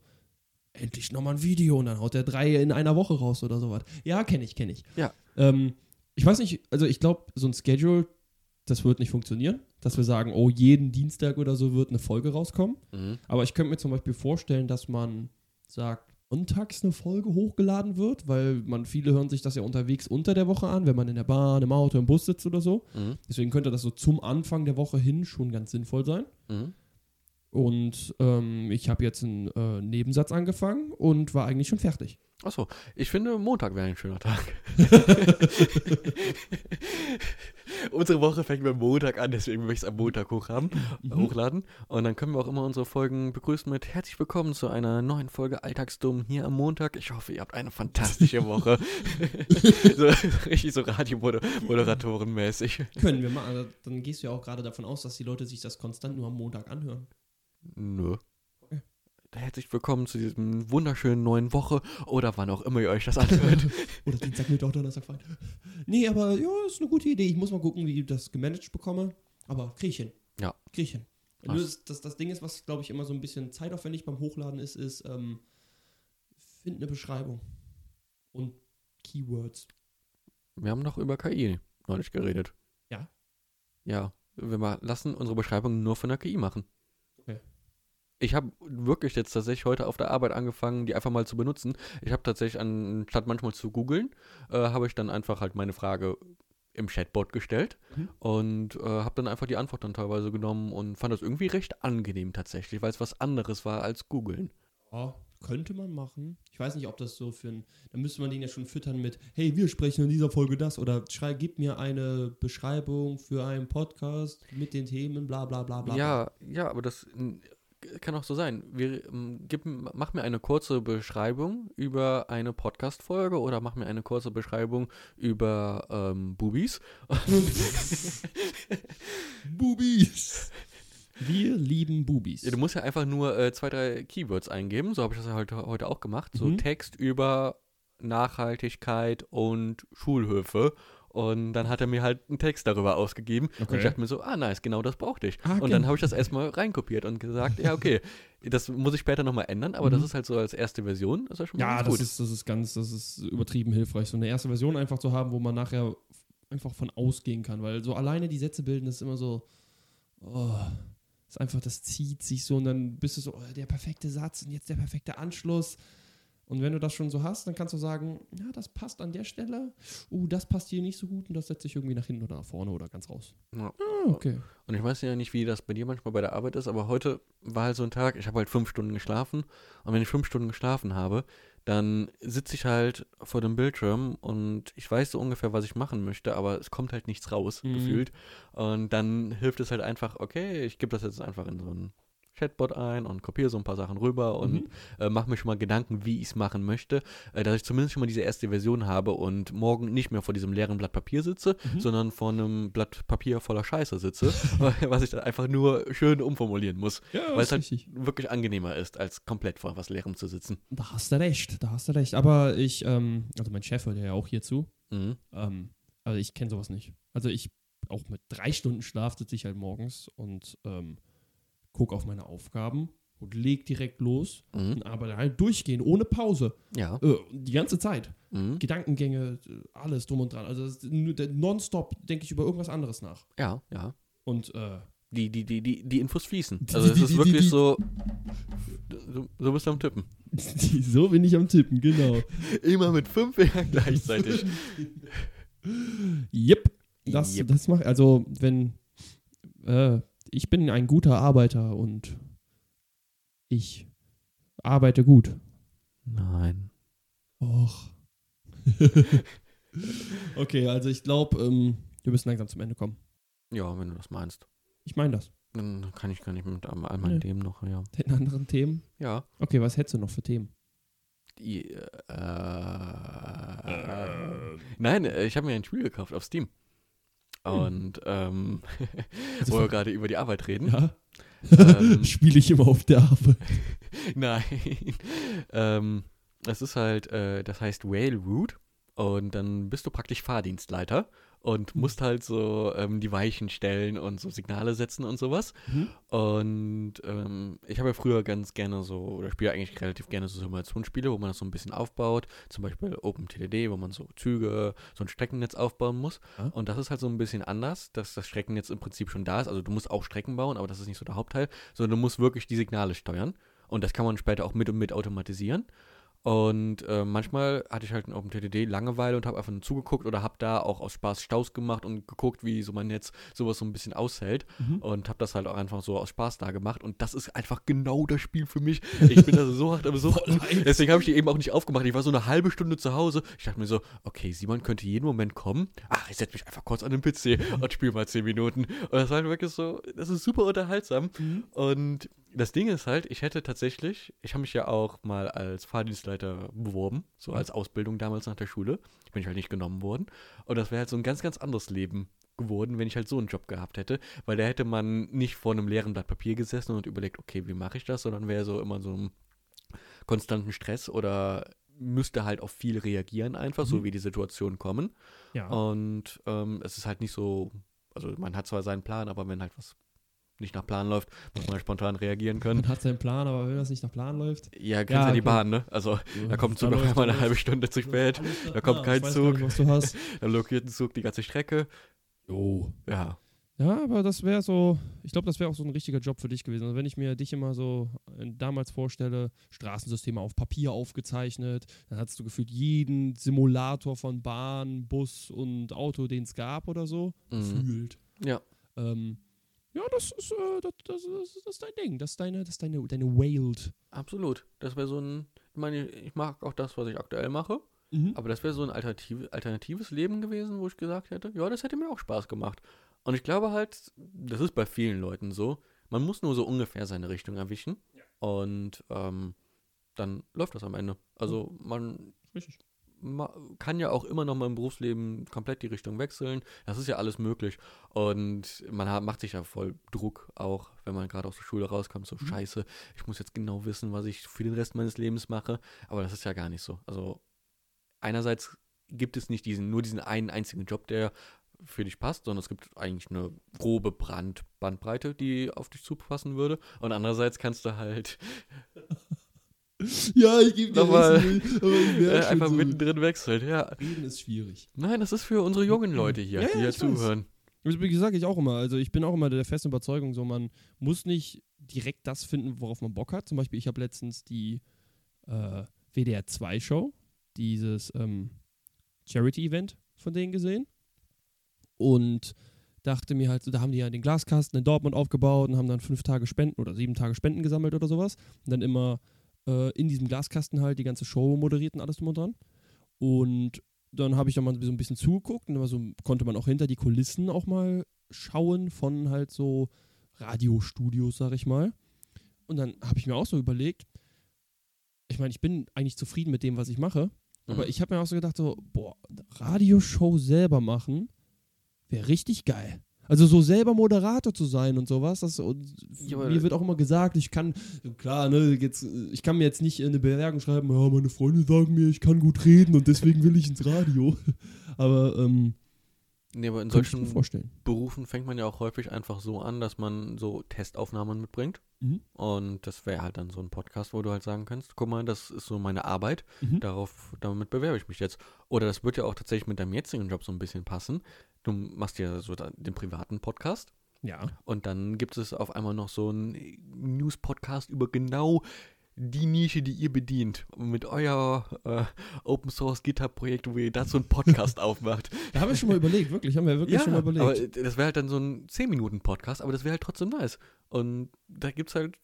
endlich nochmal ein Video und dann haut der drei in einer Woche raus oder sowas. Ja, kenne ich, kenne ich. Ja. Ähm, ich weiß nicht, also ich glaube, so ein Schedule, das wird nicht funktionieren, dass wir sagen, oh, jeden Dienstag oder so wird eine Folge rauskommen. Mhm. Aber ich könnte mir zum Beispiel vorstellen, dass man sagt, sonntags eine Folge hochgeladen wird, weil man viele hören sich das ja unterwegs unter der Woche an, wenn man in der Bahn, im Auto, im Bus sitzt oder so. Mhm. Deswegen könnte das so zum Anfang der Woche hin schon ganz sinnvoll sein. Mhm. Und ähm, ich habe jetzt einen äh, Nebensatz angefangen und war eigentlich schon fertig. Achso, ich finde, Montag wäre ein schöner Tag. [LAUGHS] unsere Woche fängt mit Montag an, deswegen möchte ich es am Montag hochhaben, Mhm. hochladen. Und dann können wir auch immer unsere Folgen begrüßen mit Herzlich willkommen zu einer neuen Folge Alltagsdumm hier am Montag. Ich hoffe, ihr habt eine fantastische Woche. [LAUGHS] so, richtig so Radiomoderatorenmäßig. Können wir mal. Also, dann gehst du ja auch gerade davon aus, dass die Leute sich das konstant nur am Montag anhören. Nö. Herzlich willkommen zu diesem wunderschönen neuen Woche oder wann auch immer ihr euch das [LAUGHS] anhört. Oder Dienstag, Mittwoch, Donnerstag, Freitag. Nee, aber ja, ist eine gute Idee. Ich muss mal gucken, wie ich das gemanagt bekomme. Aber krieg ich hin. Ja. Krieg ich hin. Nur das, das, das Ding ist, was glaube ich immer so ein bisschen zeitaufwendig beim Hochladen ist, ist, ähm, find eine Beschreibung. Und Keywords. Wir haben noch über KI neulich geredet. Ja? Ja, wir lassen unsere Beschreibung nur von der KI machen. Ich habe wirklich jetzt tatsächlich heute auf der Arbeit angefangen, die einfach mal zu benutzen. Ich habe tatsächlich anstatt manchmal zu googeln, äh, habe ich dann einfach halt meine Frage im Chatbot gestellt Mhm. und äh, habe dann einfach die Antwort dann teilweise genommen und fand das irgendwie recht angenehm tatsächlich, weil es was anderes war als googeln. Ja, könnte man machen. Ich weiß nicht, ob das so für ein. Dann müsste man den ja schon füttern mit, hey, wir sprechen in dieser Folge das. Oder schrei, gib mir eine Beschreibung für einen Podcast mit den Themen, bla bla bla bla. Ja, ja, aber das kann auch so sein. Wir, ähm, gib, mach mir eine kurze Beschreibung über eine Podcast-Folge oder mach mir eine kurze Beschreibung über ähm, Bubis. [LAUGHS] Bubis. Wir lieben Bubis. Ja, du musst ja einfach nur äh, zwei, drei Keywords eingeben. So habe ich das ja heute, heute auch gemacht. So Mhm. Text über Nachhaltigkeit und Schulhöfe. Und dann hat er mir halt einen Text darüber ausgegeben. Und Okay. ich dachte mir so, ah nice, genau das brauchte ich. Ah, Und dann habe ich das erstmal reinkopiert und gesagt, ja okay, das muss ich später nochmal ändern, aber das Mhm. ist halt so als erste Version, das ist ja schon mal ja, das gut. ist, das ist ganz, das ist übertrieben hilfreich, so eine erste Version einfach zu haben, wo man nachher einfach von ausgehen kann, weil so alleine die Sätze bilden, das ist immer so, oh, ist einfach, das zieht sich so und dann bist du so, oh, der perfekte Satz und jetzt der perfekte Anschluss. Und wenn du das schon so hast, dann kannst du sagen, ja, das passt an der Stelle, uh, das passt hier nicht so gut und das setze ich irgendwie nach hinten oder nach vorne oder ganz raus. Ja. Ah, okay. Und ich weiß ja nicht, wie das bei dir manchmal bei der Arbeit ist, aber heute war halt so ein Tag, ich habe halt fünf Stunden geschlafen. Und wenn ich fünf Stunden geschlafen habe, dann sitze ich halt vor dem Bildschirm und ich weiß so ungefähr, was ich machen möchte, aber es kommt halt nichts raus, Mhm. gefühlt. Und dann hilft es halt einfach, okay, ich gebe das jetzt einfach in so ein Chatbot ein und kopiere so ein paar Sachen rüber und Mhm. äh, mache mir schon mal Gedanken, wie ich es machen möchte, äh, dass ich zumindest schon mal diese erste Version habe und morgen nicht mehr vor diesem leeren Blatt Papier sitze, Mhm. sondern vor einem Blatt Papier voller Scheiße sitze, [LAUGHS] was ich dann einfach nur schön umformulieren muss, Ja, weil es halt richtig. wirklich angenehmer ist, als komplett vor was Leerem zu sitzen. Da hast du recht, da hast du recht. Aber ich, ähm, also mein Chef hört ja auch hier zu. Mhm. Ähm, also ich kenne sowas nicht. Also ich, auch mit drei Stunden Schlaf sitze ich halt morgens und ähm, gucke auf meine Aufgaben und leg direkt los Mhm. und arbeite halt durchgehend, ohne Pause. Ja. Äh, die ganze Zeit. Mhm. Gedankengänge, äh, alles drum und dran. Also nonstop denke ich über irgendwas anderes nach. Ja, ja. Und äh, Die, die, die, die, die Infos fließen. Die- Also es ist die- wirklich die- so, so, so bist du am Tippen. [LAUGHS] so bin ich am Tippen, genau. [LAUGHS] Immer mit fünf Fingern [LAUGHS] gleichzeitig. Yep. Das, Yep. das macht, also wenn, äh, ich bin ein guter Arbeiter und ich arbeite gut. Nein. Och. [LAUGHS] okay, also ich glaube, ähm, wir müssen langsam zum Ende kommen. Ja, wenn du das meinst. Ich meine das. Dann kann ich gar nicht mit all meinen Ja. Themen noch, ja. Den anderen Themen. Ja. Okay, was hättest du noch für Themen? Die, äh, Nein, äh, ich habe mir ein Spiel gekauft auf Steam. Und ähm, Also [LAUGHS] wo wir gerade über die Arbeit reden. Ja. Ähm, [LAUGHS] Spiele ich immer auf der Arbeit. [LAUGHS] Nein. ähm, es ist halt, äh, das heißt Whale Root. Und dann bist du praktisch Fahrdienstleiter und Mhm. musst halt so ähm, die Weichen stellen und so Signale setzen und sowas. Mhm. Und ähm, ich habe ja früher ganz gerne so, oder spiele eigentlich relativ gerne so Simulationsspiele, wo man das so ein bisschen aufbaut. Zum Beispiel OpenTDD, wo man so Züge, so ein Streckennetz aufbauen muss. Ja. Und das ist halt so ein bisschen anders, dass das Streckennetz im Prinzip schon da ist. Also du musst auch Strecken bauen, aber das ist nicht so der Hauptteil, sondern du musst wirklich die Signale steuern. Und das kann man später auch mit und mit automatisieren. Und äh, manchmal hatte ich halt auf dem TTD Langeweile und habe einfach nur zugeguckt oder habe da auch aus Spaß Staus gemacht und geguckt, wie so man jetzt sowas so ein bisschen aushält. Mhm. Und habe das halt auch einfach so aus Spaß da gemacht. Und das ist einfach genau das Spiel für mich. Ich bin da so hart aber so. [LAUGHS] [LAUGHS] Deswegen habe ich die eben auch nicht aufgemacht. Ich war so eine halbe Stunde zu Hause. Ich dachte mir so, okay, Simon könnte jeden Moment kommen. Ach, ich setze mich einfach kurz an den PC und spiele mal 10 Minuten. Und das war halt wirklich so, das ist super unterhaltsam. Mhm. Und das Ding ist halt, ich hätte tatsächlich, ich habe mich ja auch mal als Fahrdienstleiter beworben, so als Ausbildung damals nach der Schule. Bin ich halt nicht genommen worden. Und das wäre halt so ein ganz, ganz anderes Leben geworden, wenn ich halt so einen Job gehabt hätte. Weil da hätte man nicht vor einem leeren Blatt Papier gesessen und überlegt, okay, wie mache ich das, sondern wäre so immer so einem konstanten Stress oder müsste halt auf viel reagieren einfach, so Mhm. wie die Situationen kommen. Ja. Und ähm, es ist halt nicht so, also man hat zwar seinen Plan, aber wenn halt was nicht nach Plan läuft, muss man spontan reagieren können. Man hat seinen Plan, aber wenn das nicht nach Plan läuft. Ja, kennst Ja, ja, die. Bahn, ne? Also, da kommt ein Zug auf einmal eine halbe Stunde zu spät, da kommt Ah, kein Zug. Nicht, was [LAUGHS] dann blockiert ein Zug die ganze Strecke. Jo. Ja. Ja, aber das wäre so, ich glaube, das wäre auch so ein richtiger Job für dich gewesen. Also wenn ich mir dich immer so äh, damals vorstelle, Straßensysteme auf Papier aufgezeichnet, dann hattest du gefühlt jeden Simulator von Bahn, Bus und Auto, den es gab oder so, Mhm. gefühlt. Ja. Ähm, ja, das ist, äh, das, das, das, das ist dein Ding, das ist deine, das ist deine, deine Wild. Absolut. Das wäre so ein, ich meine, ich mag auch das, was ich aktuell mache, Mhm. aber das wäre so ein alternativ, alternatives Leben gewesen, wo ich gesagt hätte, ja, das hätte mir auch Spaß gemacht. Und ich glaube halt, das ist bei vielen Leuten so, man muss nur so ungefähr seine Richtung erwischen und ähm, dann läuft das am Ende. Also man Richtig. Kann ja auch immer noch mal im Berufsleben komplett die Richtung wechseln. Das ist ja alles möglich. Und man hat, macht sich ja voll Druck, auch wenn man gerade aus der Schule rauskommt. So, Mhm. scheiße, ich muss jetzt genau wissen, was ich für den Rest meines Lebens mache. Aber das ist ja gar nicht so. Also, einerseits gibt es nicht diesen, nur diesen einen einzigen Job, der für dich passt, sondern es gibt eigentlich eine grobe Brand Bandbreite, die auf dich zupassen würde. Und andererseits kannst du halt [LAUGHS] Ja, ich gebe dir Nochmal, recht, aber ich [LAUGHS] äh, einfach so, mittendrin wechseln. Ja, Reden ist schwierig. Nein, das ist für unsere jungen Leute hier, Ja, die ja, hier weiß. zuhören. Also, Wie gesagt, ich auch immer. Also ich bin auch immer der festen Überzeugung, so man muss nicht direkt das finden, worauf man Bock hat. Zum Beispiel, ich habe letztens die äh, WDR 2 Show, dieses ähm, Charity-Event von denen gesehen. Und dachte mir halt, so, da haben die ja den Glaskasten in Dortmund aufgebaut und haben dann fünf Tage Spenden oder sieben Tage Spenden gesammelt oder sowas. Und dann immer äh, in diesem Glaskasten halt die ganze Show moderiert und alles drum und dran. Und dann habe ich da mal so ein bisschen zugeguckt und so, konnte man auch hinter die Kulissen auch mal schauen von halt so Radiostudios, sag ich mal. Und dann habe ich mir auch so überlegt, ich meine, ich bin eigentlich zufrieden mit dem, was ich mache, aber Mhm. ich habe mir auch so gedacht, so, boah, Radioshow selber machen wäre richtig geil. Also so selber Moderator zu sein und sowas, das, und Ja, aber- mir wird auch immer gesagt, ich kann, klar, ne, jetzt, ich kann mir jetzt nicht eine Bewerbung schreiben, ja, meine Freunde sagen mir, ich kann gut reden und deswegen will ich ins Radio. [LAUGHS] Aber ähm, Nee, aber in mir solchen. Berufen fängt man ja auch häufig einfach so an, dass man so Testaufnahmen mitbringt. Mhm. Und das wäre halt dann so ein Podcast, wo du halt sagen kannst, guck mal, das ist so meine Arbeit, Mhm. darauf, damit bewerbe ich mich jetzt. Oder das wird ja auch tatsächlich mit deinem jetzigen Job so ein bisschen passen. Du machst ja so den privaten Podcast Ja. und dann gibt es auf einmal noch so einen News-Podcast über genau die Nische, die ihr bedient. Mit euer äh, Open Source GitHub-Projekt, wo ihr dazu einen Podcast [LAUGHS] aufmacht. Da haben wir schon mal überlegt, wirklich, haben wir wirklich schon mal überlegt. aber das wäre halt dann so ein 10-Minuten-Podcast, aber das wäre halt trotzdem nice. Und da gibt's halt,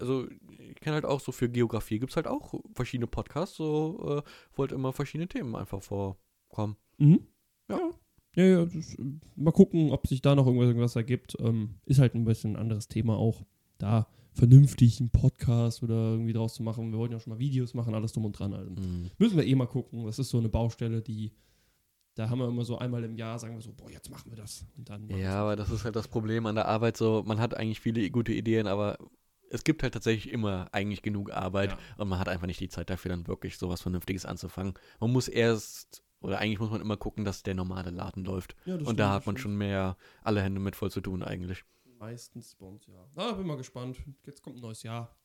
also ich kenne halt auch so für Geografie gibt's halt auch verschiedene Podcasts, so äh, wo halt immer verschiedene Themen einfach vorkommen. Mhm. Ja. Ja, ja, das, äh, mal gucken, ob sich da noch irgendwas, irgendwas ergibt. Ähm, ist halt ein bisschen ein anderes Thema auch. Da vernünftig einen Podcast oder irgendwie draus zu machen. Wir wollten ja schon mal Videos machen, alles drum und dran. Also Mhm. müssen wir eh mal gucken. Das ist so eine Baustelle, die, da haben wir immer so einmal im Jahr, sagen wir so, boah, jetzt machen wir das. Und dann Ja, aber das ist halt das Problem an der Arbeit so, man hat eigentlich viele gute Ideen, aber es gibt halt tatsächlich immer eigentlich genug Arbeit Ja. und man hat einfach nicht die Zeit dafür, dann wirklich sowas Vernünftiges anzufangen. Man muss erst, oder eigentlich muss man immer gucken, dass der normale Laden läuft. Ja, Und da hat man schon mehr alle Hände mit voll zu tun eigentlich. Meistens bei uns, ja. Na, bin mal gespannt. Jetzt kommt ein neues Jahr.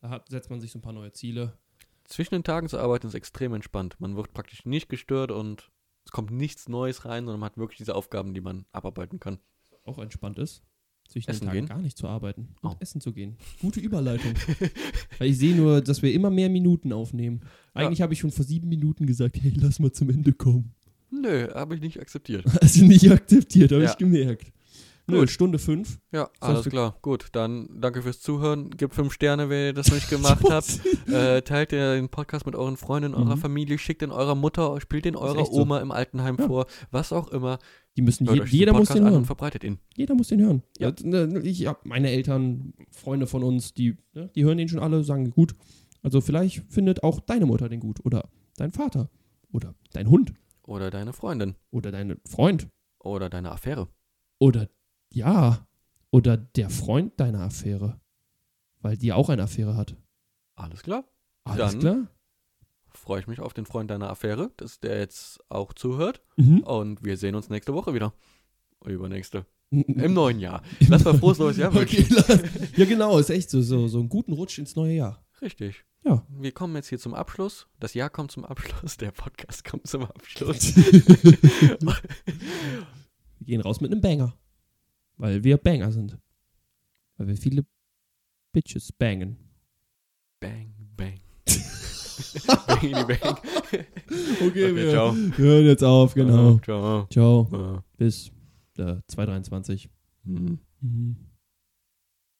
Da hat, setzt man sich so ein paar neue Ziele. Zwischen den Tagen zu arbeiten ist extrem entspannt. Man wird praktisch nicht gestört und es kommt nichts Neues rein, sondern man hat wirklich diese Aufgaben, die man abarbeiten kann. Auch entspannt ist. zwischen den Essen Tagen gehen? gar nicht zu arbeiten und Oh. essen zu gehen. Gute Überleitung. [LAUGHS] Weil ich sehe nur, dass wir immer mehr Minuten aufnehmen. Eigentlich habe ich schon vor sieben Minuten gesagt, [LAUGHS] hey, lass mal zum Ende kommen. Nö, habe ich nicht akzeptiert. [LAUGHS] Also nicht akzeptiert, habe Ja. ich gemerkt. Gut. Stunde fünf. Ja, alles klar. Gut, dann danke fürs Zuhören. Gebt fünf Sterne, wenn ihr das nicht [LAUGHS] gemacht habt. Äh, teilt den Podcast mit euren Freunden, eurer Mhm. Familie, schickt den eurer Mutter, spielt den eurer echt so. Oma im Altenheim Ja. vor, was auch immer. Die müssen, je, jeder muss Podcast den hören. und verbreitet ihn. Jeder muss den hören. Ja. Ja. ne, Ich habe meine Eltern, Freunde von uns, die, ne, die hören den schon alle, sagen gut. Also vielleicht findet auch deine Mutter den gut oder dein Vater oder dein Hund Oder deine Freundin. oder dein Freund Oder deine Affäre. oder ja oder der Freund deiner Affäre, weil die auch eine Affäre hat. Alles klar. Alles Dann- klar? Freue ich mich auf den Freund deiner Affäre, dass der jetzt auch zuhört. Mhm. Und wir sehen uns nächste Woche wieder. Übernächste. [LAUGHS] Im neuen Jahr. Lass mal frohes neues Jahr [LAUGHS] Okay, wünschen. lass- ja genau, ist echt so, so, so einen guten Rutsch ins neue Jahr. Richtig. Ja. Wir kommen jetzt hier zum Abschluss. Das Jahr kommt zum Abschluss. Der Podcast kommt zum Abschluss. [LAUGHS] Wir gehen raus mit einem Banger. Weil wir Banger sind. Weil wir viele Bitches bangen. bang, bang. [LAUGHS] Bangity bang. Okay, Okay, ciao. wir hören jetzt auf, genau. Ciao. Ciao. Ja. Bis äh, 223. Mhm. Mhm.